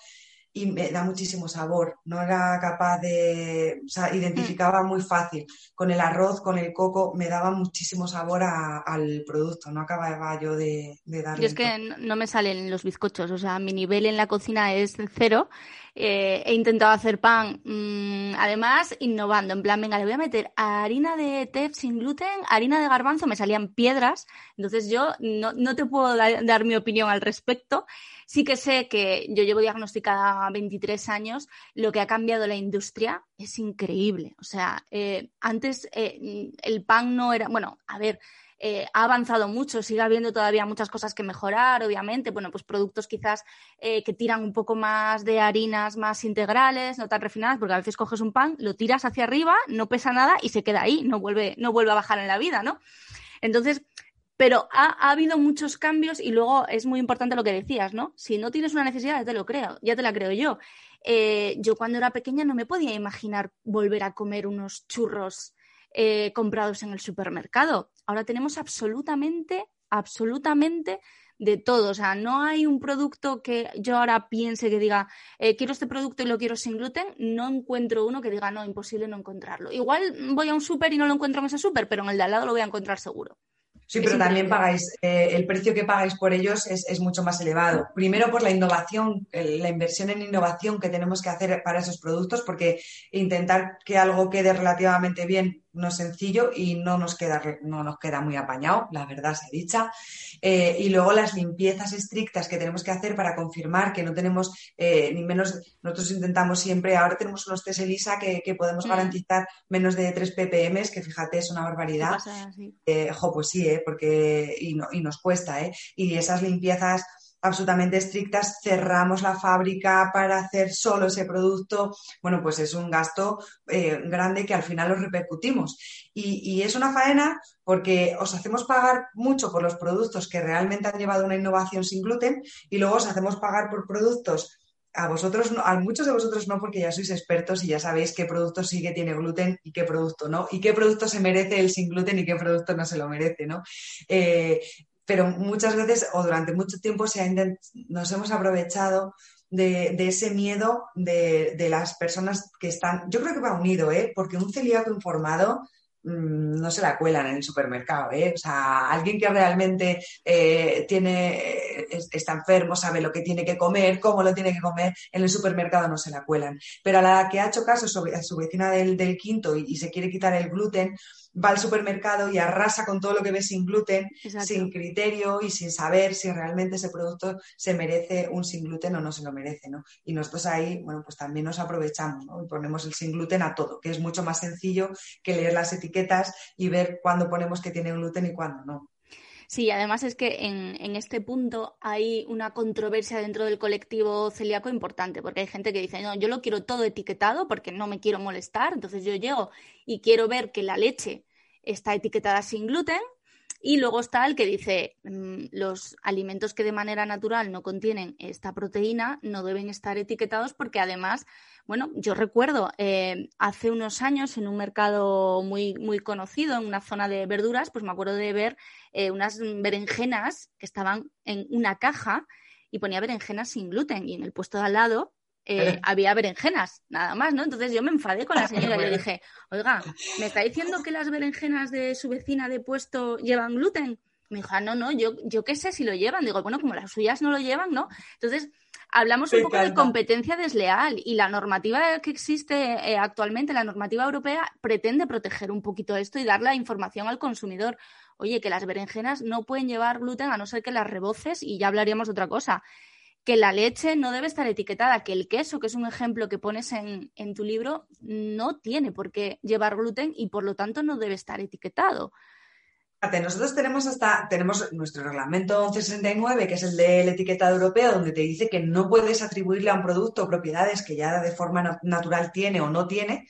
y me da muchísimo sabor. No era capaz de, o sea, identificaba muy fácil. Con el arroz, con el coco, me daba muchísimo sabor al producto. No acababa yo de, de darle. Yo es que no me salen los bizcochos, o sea, mi nivel en la cocina es cero. Eh, he intentado hacer pan, mm, además innovando, en plan, venga, le voy a meter harina de tef sin gluten, harina de garbanzo, me salían piedras, entonces yo no, no te puedo dar mi opinión al respecto. Sí que sé que yo llevo diagnosticada 23 años, lo que ha cambiado la industria es increíble. O sea, eh, antes eh, el pan no era, bueno, a ver, eh, ha avanzado mucho, sigue habiendo todavía muchas cosas que mejorar, obviamente. Bueno, pues productos quizás que tiran un poco más de harinas más integrales, no tan refinadas, porque a veces coges un pan, lo tiras hacia arriba, no pesa nada y se queda ahí, no vuelve, no vuelve a bajar en la vida, ¿no? Entonces, pero ha, habido muchos cambios y luego es muy importante lo que decías, ¿no? Si no tienes una necesidad, ya te lo creo, ya te la creo yo. Eh, yo cuando era pequeña no me podía imaginar volver a comer unos churros eh, comprados en el supermercado. Ahora tenemos absolutamente, absolutamente de todo. O sea, no hay un producto que yo ahora piense que diga, eh, quiero este producto y lo quiero sin gluten. No encuentro uno que diga, no, imposible no encontrarlo. Igual voy a un súper y no lo encuentro en ese súper, pero en el de al lado lo voy a encontrar seguro. Sí, pero también pagáis, eh, el precio que pagáis por ellos es, mucho más elevado. Primero por la innovación, la inversión en innovación que tenemos que hacer para esos productos, porque intentar que algo quede relativamente bien no es sencillo y no nos queda, no nos queda muy apañado, la verdad se dicha. Eh, y luego las limpiezas estrictas que tenemos que hacer para confirmar que no tenemos eh, ni menos, nosotros intentamos siempre, ahora tenemos unos test ELISA que, podemos mm. garantizar menos de 3 ppm, que fíjate es una barbaridad. Eh, pues sí, porque y, y nos cuesta, ¿eh? Y esas limpiezas absolutamente estrictas, cerramos la fábrica para hacer solo ese producto, bueno, pues es un gasto eh, grande que al final lo repercutimos. Y, es una faena porque os hacemos pagar mucho por los productos que realmente han llevado una innovación sin gluten y luego os hacemos pagar por productos a vosotros, a muchos de vosotros no, porque ya sois expertos y ya sabéis qué producto sí que tiene gluten y qué producto no, y qué producto se merece el sin gluten y qué producto no se lo merece, ¿no? Eh, pero muchas veces o durante mucho tiempo se nos hemos aprovechado de, ese miedo de, las personas que están, yo creo que va unido, ¿eh? porque un celíaco informado mm, no se la cuelan en el supermercado, ¿eh? o sea, alguien que realmente eh, tiene, está enfermo, sabe lo que tiene que comer, cómo lo tiene que comer, en el supermercado no se la cuelan. Pero a la que ha hecho caso a su vecina del, quinto y se quiere quitar el gluten, va al supermercado y arrasa con todo lo que ve sin gluten, sin criterio y sin saber si realmente ese producto se merece un sin gluten o no se lo merece, ¿no? Y nosotros ahí, bueno, pues también nos aprovechamos, ¿no? Y ponemos el sin gluten a todo, que es mucho más sencillo que leer las etiquetas y ver cuándo ponemos que tiene gluten y cuándo no. Sí, además es que en, este punto hay una controversia dentro del colectivo celíaco importante, porque hay gente que dice, no, yo lo quiero todo etiquetado porque no me quiero molestar, entonces yo llego y quiero ver que la leche está etiquetada sin gluten, y luego está el que dice, mm, los alimentos que de manera natural no contienen esta proteína no deben estar etiquetados porque además bueno, yo recuerdo eh, hace unos años en un mercado muy, muy conocido, en una zona de verduras, pues me acuerdo de ver eh, unas berenjenas que estaban en una caja y ponía berenjenas sin gluten y en el puesto de al lado eh, había berenjenas, nada más, ¿no? Entonces yo me enfadé con la señora y le dije, oiga, ¿me está diciendo que las berenjenas de su vecina de puesto llevan gluten? Me dijo, ah, no, no, yo, yo qué sé si lo llevan. Digo, bueno, como las suyas no lo llevan, ¿no? Entonces, hablamos un poco de competencia desleal y la normativa que existe eh, actualmente, la normativa europea, pretende proteger un poquito esto y dar la información al consumidor. Oye, que las berenjenas no pueden llevar gluten a no ser que las reboces y ya hablaríamos de otra cosa. Que la leche no debe estar etiquetada, que el queso, que es un ejemplo que pones en, en tu libro, no tiene por qué llevar gluten y por lo tanto no debe estar etiquetado. Nosotros tenemos hasta, tenemos nuestro reglamento 1169, que es el del etiquetado europeo, donde te dice que no puedes atribuirle a un producto propiedades que ya de forma natural tiene o no tiene.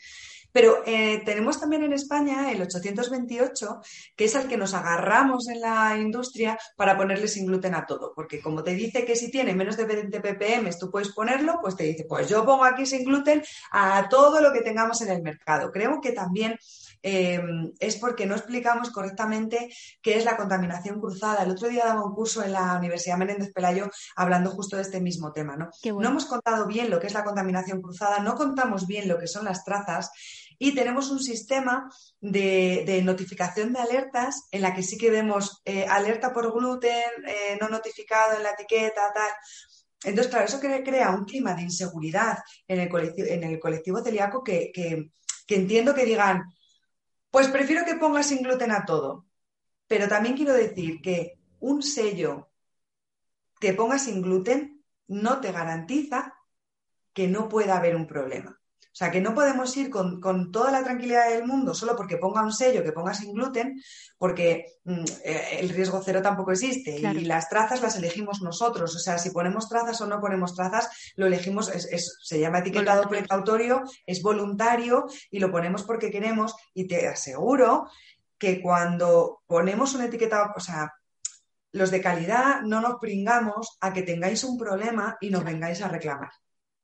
Pero eh, tenemos también en España el 828, que es al que nos agarramos en la industria para ponerle sin gluten a todo. Porque como te dice que si tiene menos de 20 ppm tú puedes ponerlo, pues te dice, pues yo pongo aquí sin gluten a todo lo que tengamos en el mercado. Creo que también Em, es porque no explicamos correctamente qué es la contaminación cruzada. El otro día daba un curso en la Universidad Menéndez Pelayo hablando justo de este mismo tema. ¿no? no hemos contado bien lo que es la contaminación cruzada, no contamos bien lo que son las trazas y tenemos un sistema de, notificación de alertas en la que sí que vemos eh, alerta por gluten, eh, no notificado en la etiqueta, tal. Entonces, claro, eso crea un clima de inseguridad en el colectivo, en el colectivo celíaco que, que entiendo que digan, pues prefiero que pongas sin gluten a todo. Pero también quiero decir que un sello que ponga sin gluten no te garantiza que no pueda haber un problema. O sea, que no podemos ir con, toda la tranquilidad del mundo solo porque ponga un sello que ponga sin gluten, porque mm, eh, el riesgo cero tampoco existe y las trazas las elegimos nosotros. O sea, si ponemos trazas o no ponemos trazas, lo elegimos, se llama etiquetado precautorio, es voluntario y lo ponemos porque queremos y te aseguro que cuando ponemos un etiquetado, o sea, los de calidad no nos pringamos a que tengáis un problema y nos vengáis a reclamar.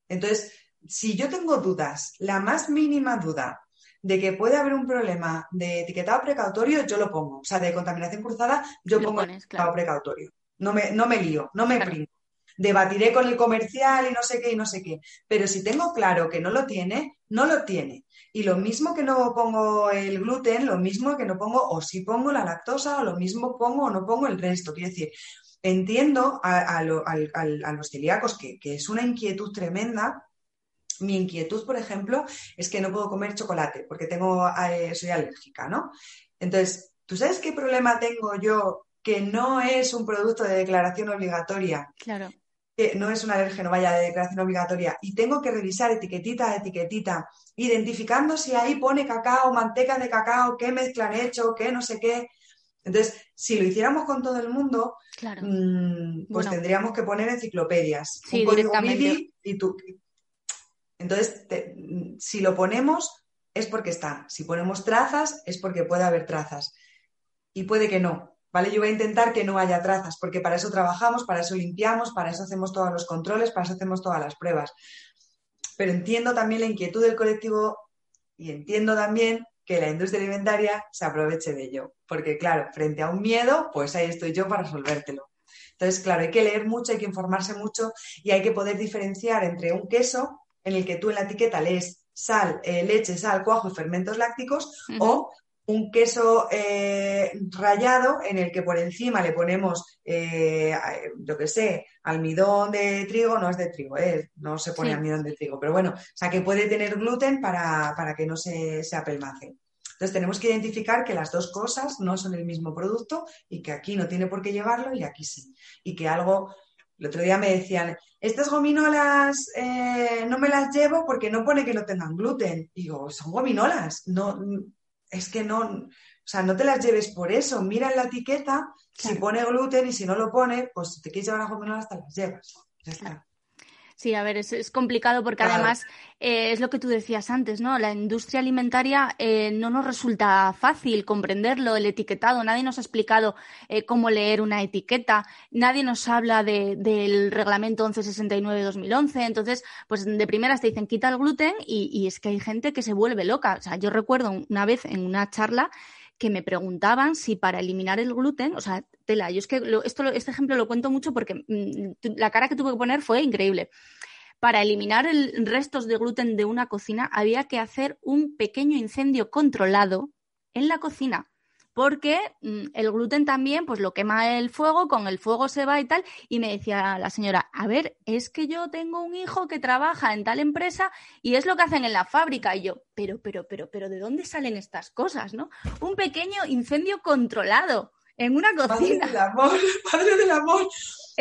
Entonces, si yo tengo dudas, la más mínima duda de que puede haber un problema de etiquetado precautorio, yo lo pongo. O sea, de contaminación cruzada, yo pongo el etiquetado precautorio. No me, no me lío, no me claro. Debatiré con el comercial y no sé qué y no sé qué. Pero si tengo claro que no lo tiene, no lo tiene. Y lo mismo que no pongo el gluten, lo mismo que no pongo, o si pongo la lactosa, o lo mismo pongo o no pongo el resto. Quiero decir, entiendo a, los celíacos que, que es una inquietud tremenda mi inquietud, por ejemplo, es que no puedo comer chocolate porque tengo, eh, soy alérgica, ¿no? Entonces, ¿tú sabes qué problema tengo yo que no es un producto de declaración obligatoria? Claro. Que no es un alérgeno, vaya, de declaración obligatoria. Y tengo que revisar etiquetita a etiquetita, identificando si ahí pone cacao, manteca de cacao, qué mezcla han hecho, qué no sé qué. Entonces, si lo hiciéramos con todo el mundo, mm, pues tendríamos que poner enciclopedias. Sí, directamente. y tú. Entonces, si lo ponemos, es porque está. Si ponemos trazas, es porque puede haber trazas. Y puede que no. ¿Vale? Yo voy a intentar que no haya trazas, porque para eso trabajamos, para eso limpiamos, para eso hacemos todos los controles, para eso hacemos todas las pruebas. Pero entiendo también la inquietud del colectivo y entiendo también que la industria alimentaria se aproveche de ello. Porque, claro, frente a un miedo, pues ahí estoy yo para resolvértelo. Entonces, claro, hay que leer mucho, hay que informarse mucho y hay que poder diferenciar entre un queso en el que tú en la etiqueta lees sal, eh, leche, sal, cuajo y fermentos lácticos, o un queso eh, rallado en el que por encima le ponemos, eh, yo qué sé, almidón de trigo, no es de trigo, no se pone almidón de trigo, pero bueno, o sea que puede tener gluten para, que no se, se apelmace. Entonces tenemos que identificar que las dos cosas no son el mismo producto y que aquí no tiene por qué llevarlo y aquí sí. Y que algo, el otro día me decían, estas gominolas eh, no me las llevo porque no pone que no tengan gluten. digo, son gominolas, no, es que no, o sea, no te las lleves por eso. Mira en la etiqueta si pone gluten y si no lo pone, pues si te quieres llevar las gominolas te las llevas. Ya está. Sí, a ver, es, complicado porque además eh, es lo que tú decías antes, ¿no? La industria alimentaria eh, no nos resulta fácil comprenderlo, el etiquetado. Nadie nos ha explicado eh, cómo leer una etiqueta, nadie nos habla del reglamento 1169-2011. Entonces, pues de primeras te dicen quita el gluten y, y es que hay gente que se vuelve loca. O sea, yo recuerdo una vez en una charla que me preguntaban si para eliminar el gluten, o sea, tela, yo es que esto, este ejemplo lo cuento mucho porque mm, la cara que tuve que poner fue increíble. Para eliminar el restos de gluten de una cocina había que hacer un pequeño incendio controlado en la cocina porque mm, el gluten también pues lo quema el fuego, con el fuego se va y tal. Y me decía la señora, a ver, es que yo tengo un hijo que trabaja en tal empresa y es lo que hacen en la fábrica. Y yo, pero, pero, pero, pero, ¿de dónde salen estas cosas, no? Un pequeño incendio controlado en una cocina. Padre del amor, padre del amor.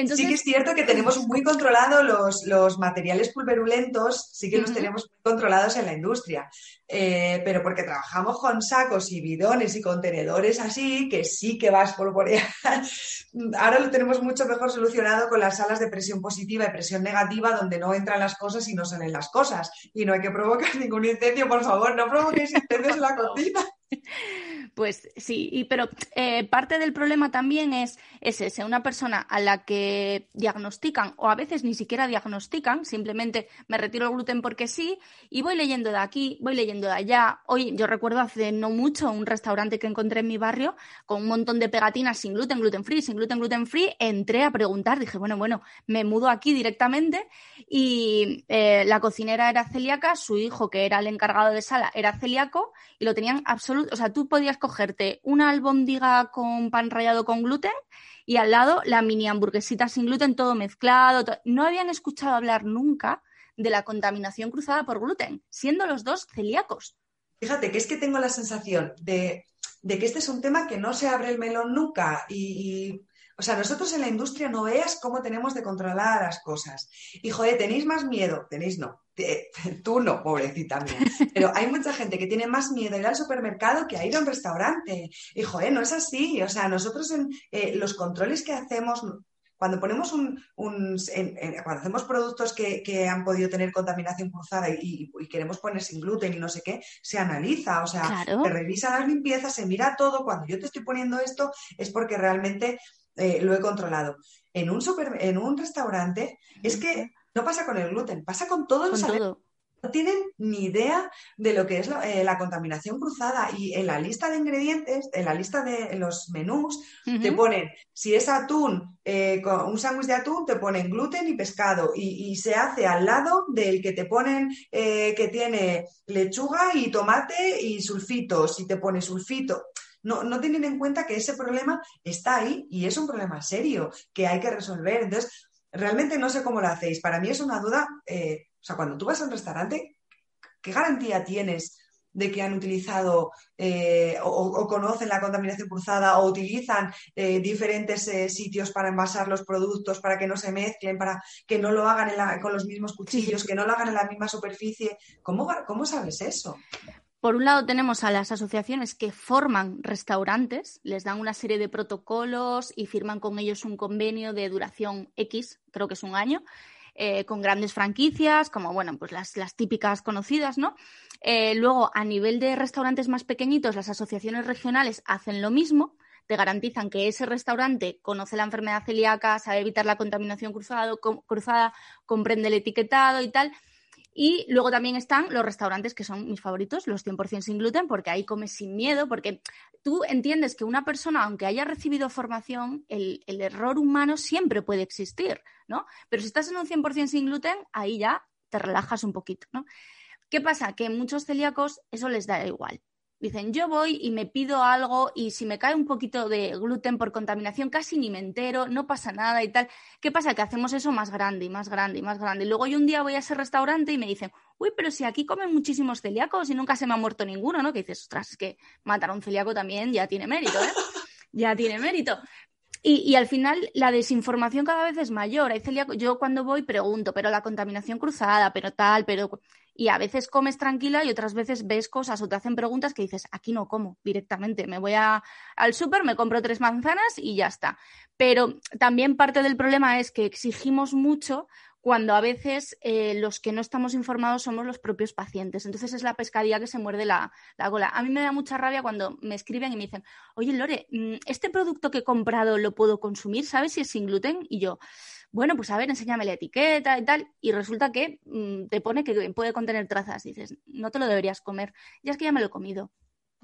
Sí que es cierto que tenemos muy controlados los, los materiales pulverulentos, sí que los tenemos muy controlados en la industria, eh, pero porque trabajamos con sacos y bidones y contenedores así, que sí que vas polvorear. Ahora lo tenemos mucho mejor solucionado con las salas de presión positiva y presión negativa, donde no entran las cosas y no salen las cosas. Y no hay que provocar ningún incendio, por favor, no provoquéis incendios en la cocina. Pues sí, y, pero eh, parte del problema también es, es ese, una persona a la que diagnostican o a veces ni siquiera diagnostican, simplemente me retiro el gluten porque sí y voy leyendo de aquí, voy leyendo de allá. Hoy yo recuerdo hace no mucho un restaurante que encontré en mi barrio con un montón de pegatinas sin gluten, gluten free, sin gluten, gluten free. Entré a preguntar, dije, bueno, bueno, me mudo aquí directamente y eh, la cocinera era celíaca, su hijo que era el encargado de sala era celíaco y lo tenían o sea, tú podías cogerte una albóndiga con pan rallado con gluten y al lado la mini hamburguesita sin gluten, todo mezclado. No habían escuchado hablar nunca de la contaminación cruzada por gluten, siendo los dos celíacos. Fíjate que es que tengo la sensación de, que este es un tema que no se abre el melón nunca y, o sea, nosotros en la industria no veas cómo tenemos de controlar las cosas. Y joder, tenéis más miedo, tenéis no, tú no, pobrecita mía. Pero hay mucha gente que tiene más miedo a ir al supermercado que a ir a un restaurante. Y joder, no es así. O sea, nosotros en eh, los controles que hacemos, cuando ponemos un, cuando hacemos productos que, han podido tener contaminación cruzada y, queremos poner sin gluten y no sé qué, se analiza, o sea, se revisa las limpiezas, se mira todo. Cuando yo te estoy poniendo esto es porque realmente eh, lo he controlado. En un en un restaurante es que no pasa con el gluten, pasa con todos los alimentos no tienen ni idea de lo que es eh, la contaminación cruzada y en la lista de ingredientes, en la lista de los menús, te ponen, si es atún, eh, con un sándwich de atún, te ponen gluten y pescado y, se hace al lado del que te ponen eh, que tiene lechuga y tomate y sulfitos y te pone sulfito. No, no tienen en cuenta que ese problema está ahí y es un problema serio que hay que resolver. Entonces, realmente no sé cómo lo hacéis. Para mí es una duda sea, cuando tú vas a un restaurante, ¿qué garantía tienes de que han utilizado eh, o, conocen la contaminación cruzada o utilizan eh, diferentes eh, sitios para envasar los productos, para que no se mezclen, para que no lo hagan con los mismos cuchillos, que no lo hagan en la misma superficie. ¿Cómo, cómo sabes eso? Por un lado tenemos a las asociaciones que forman restaurantes, les dan una serie de protocolos y firman con ellos un convenio de duración X, creo que es un año, eh, con grandes franquicias, como bueno, pues las, típicas conocidas, ¿no? Eh, luego, a nivel de restaurantes más pequeñitos, las asociaciones regionales hacen lo mismo, te garantizan que ese restaurante conoce la enfermedad celíaca, sabe evitar la contaminación cruzada, comprende el etiquetado y tal. Y luego también están los restaurantes que son mis favoritos, los 100% sin gluten, porque ahí comes sin miedo, porque tú entiendes que una persona, aunque haya recibido formación, el, error humano siempre puede existir, ¿no? Pero si estás en un 100% sin gluten, ahí ya te relajas un poquito, ¿no? ¿Qué pasa? Que muchos celíacos eso les da igual. Dicen, yo voy y me pido algo y si me cae un poquito de gluten por contaminación, casi ni me entero, no pasa nada y tal. ¿Qué pasa? Que hacemos eso más grande y más grande y más grande. Y luego yo un día voy a ese restaurante y me dicen, uy, pero si aquí comen muchísimos celíacos y nunca se me ha muerto ninguno, ¿no? Que dices, ostras, es que matar a un celíaco también ya tiene mérito, ¿eh? ya tiene mérito. Y, al final la desinformación cada vez es mayor. Hay celíacos, yo cuando voy pregunto, pero la contaminación cruzada, pero tal, pero y a veces comes tranquila y otras veces ves cosas o te hacen preguntas que dices, aquí no como directamente, me voy a, al súper, me compro tres manzanas y ya está. Pero también parte del problema es que exigimos mucho cuando a veces eh, los que no estamos informados somos los propios pacientes. Entonces es la pescadilla que se muerde la, la, gola. A mí me da mucha rabia cuando me escriben y me dicen, oye Lore, mm, ¿este producto que he comprado lo puedo consumir? ¿Sabes si es sin gluten? Y yo, bueno, pues a ver, enséñame la etiqueta y tal, y resulta que mm, te pone que puede contener trazas. dices, no te lo deberías comer. Ya es que ya me lo he comido.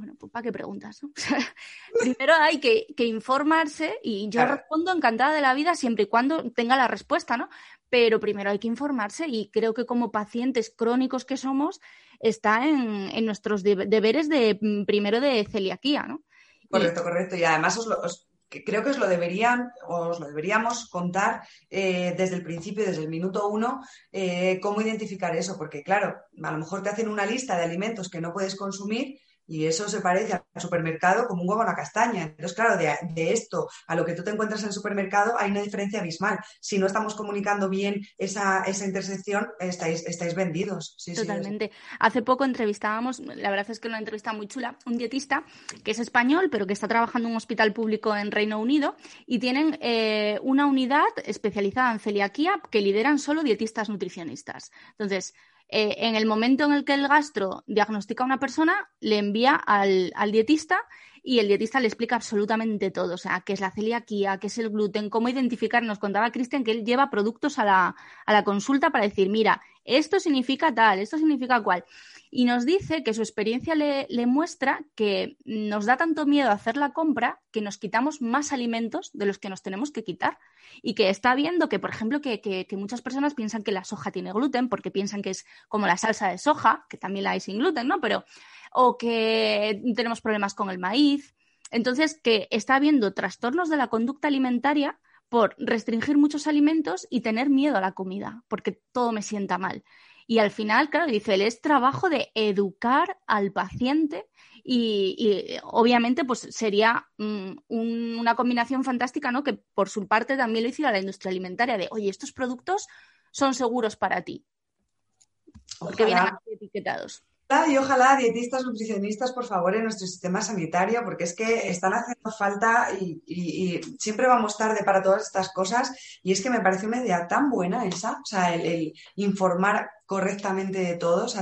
Bueno, pues ¿para qué preguntas? Primero hay que, informarse y yo respondo encantada de la vida siempre y cuando tenga la respuesta, ¿no? Pero primero hay que informarse y creo que como pacientes crónicos que somos está en, nuestros deberes de mm, primero de celiaquía, ¿no? Correcto, correcto. Y además os, lo, creo que os lo deberían, os lo deberíamos contar eh, desde el principio, desde el minuto uno, eh, cómo identificar eso, porque claro, a lo mejor te hacen una lista de alimentos que no puedes consumir y eso se parece al supermercado como un huevo a la castaña. Entonces, claro, de, esto a lo que tú te encuentras en el supermercado hay una diferencia abismal. Si no estamos comunicando bien esa, esa intersección, estáis, estáis vendidos. Totalmente. Hace poco entrevistábamos, la verdad es que una entrevista muy chula, un dietista que es español, pero que está trabajando en un hospital público en Reino Unido y tienen eh, una unidad especializada en celiaquía que lideran solo dietistas nutricionistas. Entonces, eh, en el momento en el que el gastro diagnostica a una persona, le envía al, dietista y el dietista le explica absolutamente todo, o sea, qué es la celiaquía, qué es el gluten, cómo identificar. Nos contaba Cristian que él lleva productos a la, a la consulta para decir, mira, esto significa tal, esto significa cual y nos dice que su experiencia le, muestra que nos da tanto miedo hacer la compra que nos quitamos más alimentos de los que nos tenemos que quitar y que está viendo que, por ejemplo, que, muchas personas piensan que la soja tiene gluten porque piensan que es como la salsa de soja, que también la hay sin gluten, ¿no? Pero, o que tenemos problemas con el maíz. Entonces, que está viendo trastornos de la conducta alimentaria por restringir muchos alimentos y tener miedo a la comida, porque todo me sienta mal. Y al final, claro, dice, él es trabajo de educar al paciente y, obviamente pues sería mm, una combinación fantástica, ¿no? Que por su parte también lo hiciera la industria alimentaria de, oye, estos productos son seguros para ti. Porque vienen etiquetados y ojalá dietistas, nutricionistas, por favor, en nuestro sistema sanitario, porque es que están haciendo falta y, siempre vamos tarde para todas estas cosas. Y es que me parece una idea tan buena esa, o sea, el, informar correctamente de todos.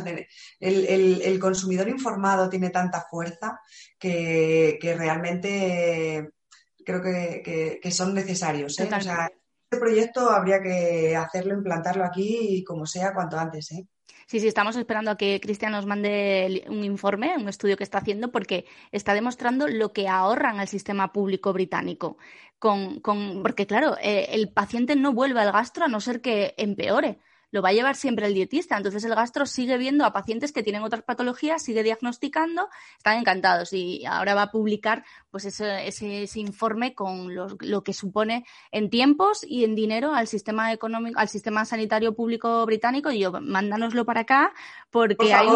el, consumidor informado tiene tanta fuerza que, realmente creo que, son necesarios. ¿eh? O sea, este proyecto habría que hacerlo, implantarlo aquí como sea cuanto antes. ¿eh? Sí, sí, estamos esperando a que Cristian nos mande un informe, un estudio que está haciendo, porque está demostrando lo que ahorran al sistema público británico. Con, con, porque, claro, eh, el paciente no vuelve al gastro a no ser que empeore. Lo va a llevar siempre el dietista. Entonces el gastro sigue viendo a pacientes que tienen otras patologías, sigue diagnosticando, están encantados y ahora va a publicar pues ese, ese, informe con lo que supone en tiempos y en dinero al sistema económico, al sistema sanitario público británico. Y yo, mándanoslo para acá porque hay,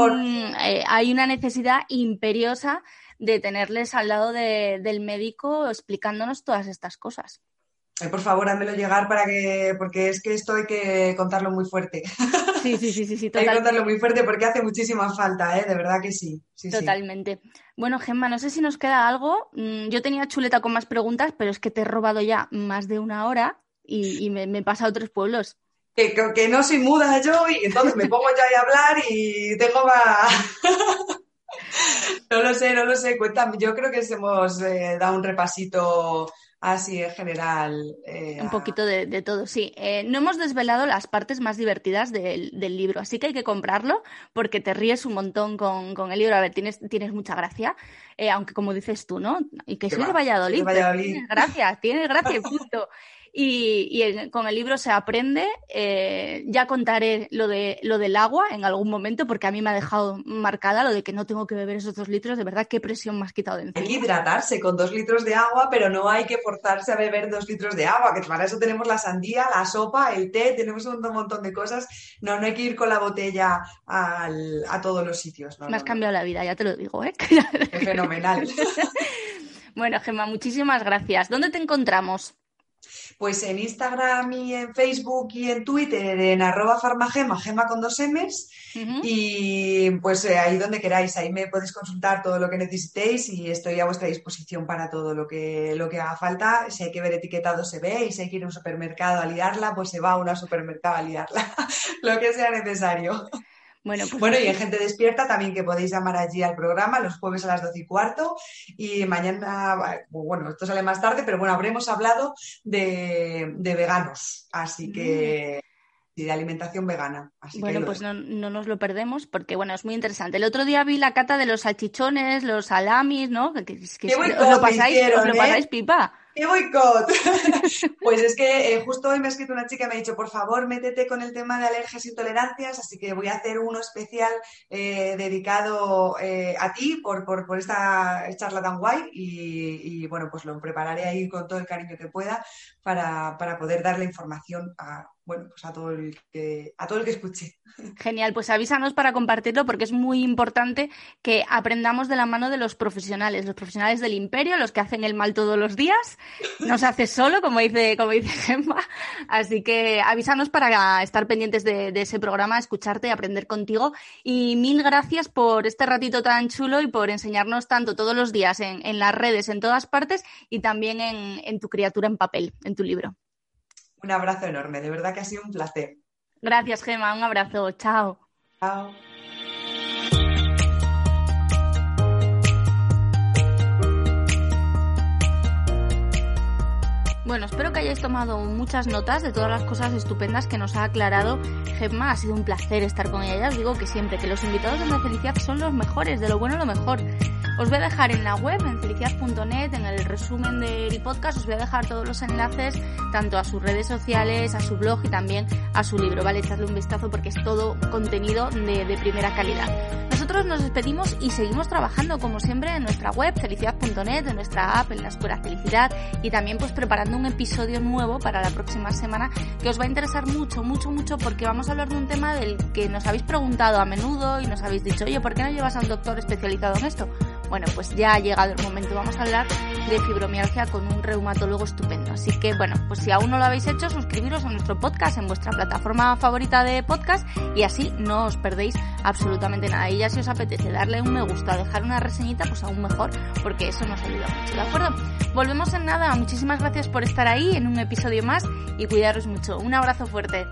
eh, hay una necesidad imperiosa de tenerles al lado del médico explicándonos todas estas cosas. Por favor, házmelo llegar para que, porque es que esto hay que contarlo muy fuerte. Sí, sí, sí, sí, sí Hay que contarlo muy fuerte porque hace muchísima falta, ¿eh? De verdad que sí. Totalmente. Bueno, Gemma, no sé si nos queda algo. Mm, yo tenía chuleta con más preguntas, pero es que te he robado ya más de una hora y, me, me he pasado tres pueblos. Que, que, no soy muda yo y entonces me pongo ya a hablar y tengo más... no lo sé, no lo sé. Cuéntame, yo creo que hemos eh, dado un repasito así en general. Eh, un poquito de, todo, sí. Eh, no hemos desvelado las partes más divertidas del, del, libro, así que hay que comprarlo porque te ríes un montón con, con el libro. A ver, tienes, tienes mucha gracia, aunque como dices tú, ¿no? Y que soy de Valladolid. Valladolid. Tienes gracia, tienes gracia, punto y, con el libro se aprende. Eh, ya contaré lo, de, lo del agua en algún momento porque a mí me ha dejado marcada lo de que no tengo que beber esos dos litros. De verdad, qué presión me has quitado de encima. Hay que hidratarse con dos litros de agua, pero no hay que forzarse a beber dos litros de agua, que para eso tenemos la sandía, la sopa, el té, tenemos un montón de cosas. No, no hay que ir con la botella a todos los sitios. me has cambiado la vida, ya te lo digo, ¿eh? Qué fenomenal. bueno, Gemma, muchísimas gracias. ¿Dónde te encontramos? Pues en Instagram y en Facebook y en Twitter en arroba farmagema, gema con dos M's. Y pues eh, ahí donde queráis, ahí me podéis consultar todo lo que necesitéis y estoy a vuestra disposición para todo lo que, lo que haga falta. Si hay que ver etiquetado se ve y si hay que ir a un supermercado a liarla, pues se va a un supermercado a liarla, lo que sea necesario. Bueno, pues bueno, y en Gente Despierta también que podéis llamar allí al programa los jueves a las doce y cuarto. Y mañana, bueno, esto sale más tarde, pero bueno, habremos hablado de, veganos. Así que. Y de alimentación vegana. bueno, pues no, nos lo perdemos porque, bueno, es muy interesante. El otro día vi la cata de los salchichones, los salamis, ¿no? Que, lo pasáis, lo ¿eh? pasáis pipa. ¡Qué boicot! pues es que eh, justo hoy me ha escrito una chica y me ha dicho, por favor, métete con el tema de alergias e intolerancias, así que voy a hacer uno especial eh, dedicado eh, a ti por, por, esta charla tan guay y, bueno, pues lo prepararé ahí con todo el cariño que pueda para, para poder darle información a, bueno, pues a todo el que, a todo el que escuche. Genial, pues avísanos para compartirlo porque es muy importante que aprendamos de la mano de los profesionales, los profesionales del imperio, los que hacen el mal todos los días. No se hace solo, como dice, como dice Gemma. Así que avísanos para estar pendientes de, ese programa, escucharte y aprender contigo. Y mil gracias por este ratito tan chulo y por enseñarnos tanto todos los días en, en las redes, en todas partes y también en, en tu criatura en papel, tu libro. Un abrazo enorme, de verdad que ha sido un placer. Gracias, Gema, un abrazo, chao. Chao. Bueno, espero que hayáis tomado muchas notas de todas las cosas estupendas que nos ha aclarado Gemma. Ha sido un placer estar con ella. os digo que siempre que los invitados de la felicidad son los mejores, de lo bueno lo mejor. Os voy a dejar en la web, en felicidad.net, en el resumen del podcast, os voy a dejar todos los enlaces, tanto a sus redes sociales, a su blog y también a su libro, ¿vale? Echadle un vistazo porque es todo contenido de, primera calidad. Nos despedimos y seguimos trabajando, como siempre, en nuestra web, felicidad.net, en nuestra app, en la Escuela Felicidad y también pues preparando un episodio nuevo para la próxima semana que os va a interesar mucho, mucho, mucho porque vamos a hablar de un tema del que nos habéis preguntado a menudo y nos habéis dicho, oye, ¿por qué no llevas a un doctor especializado en esto? Bueno, pues ya ha llegado el momento. Vamos a hablar de fibromialgia con un reumatólogo estupendo. Así que, bueno, pues si aún no lo habéis hecho, suscribiros a nuestro podcast en vuestra plataforma favorita de podcast y así no os perdéis absolutamente nada. Y ya si os apetece darle un me gusta, dejar una reseñita, pues aún mejor, porque eso nos ayuda mucho, ¿de acuerdo? Volvemos en nada. Muchísimas gracias por estar ahí en un episodio más y cuidaros mucho. Un abrazo fuerte.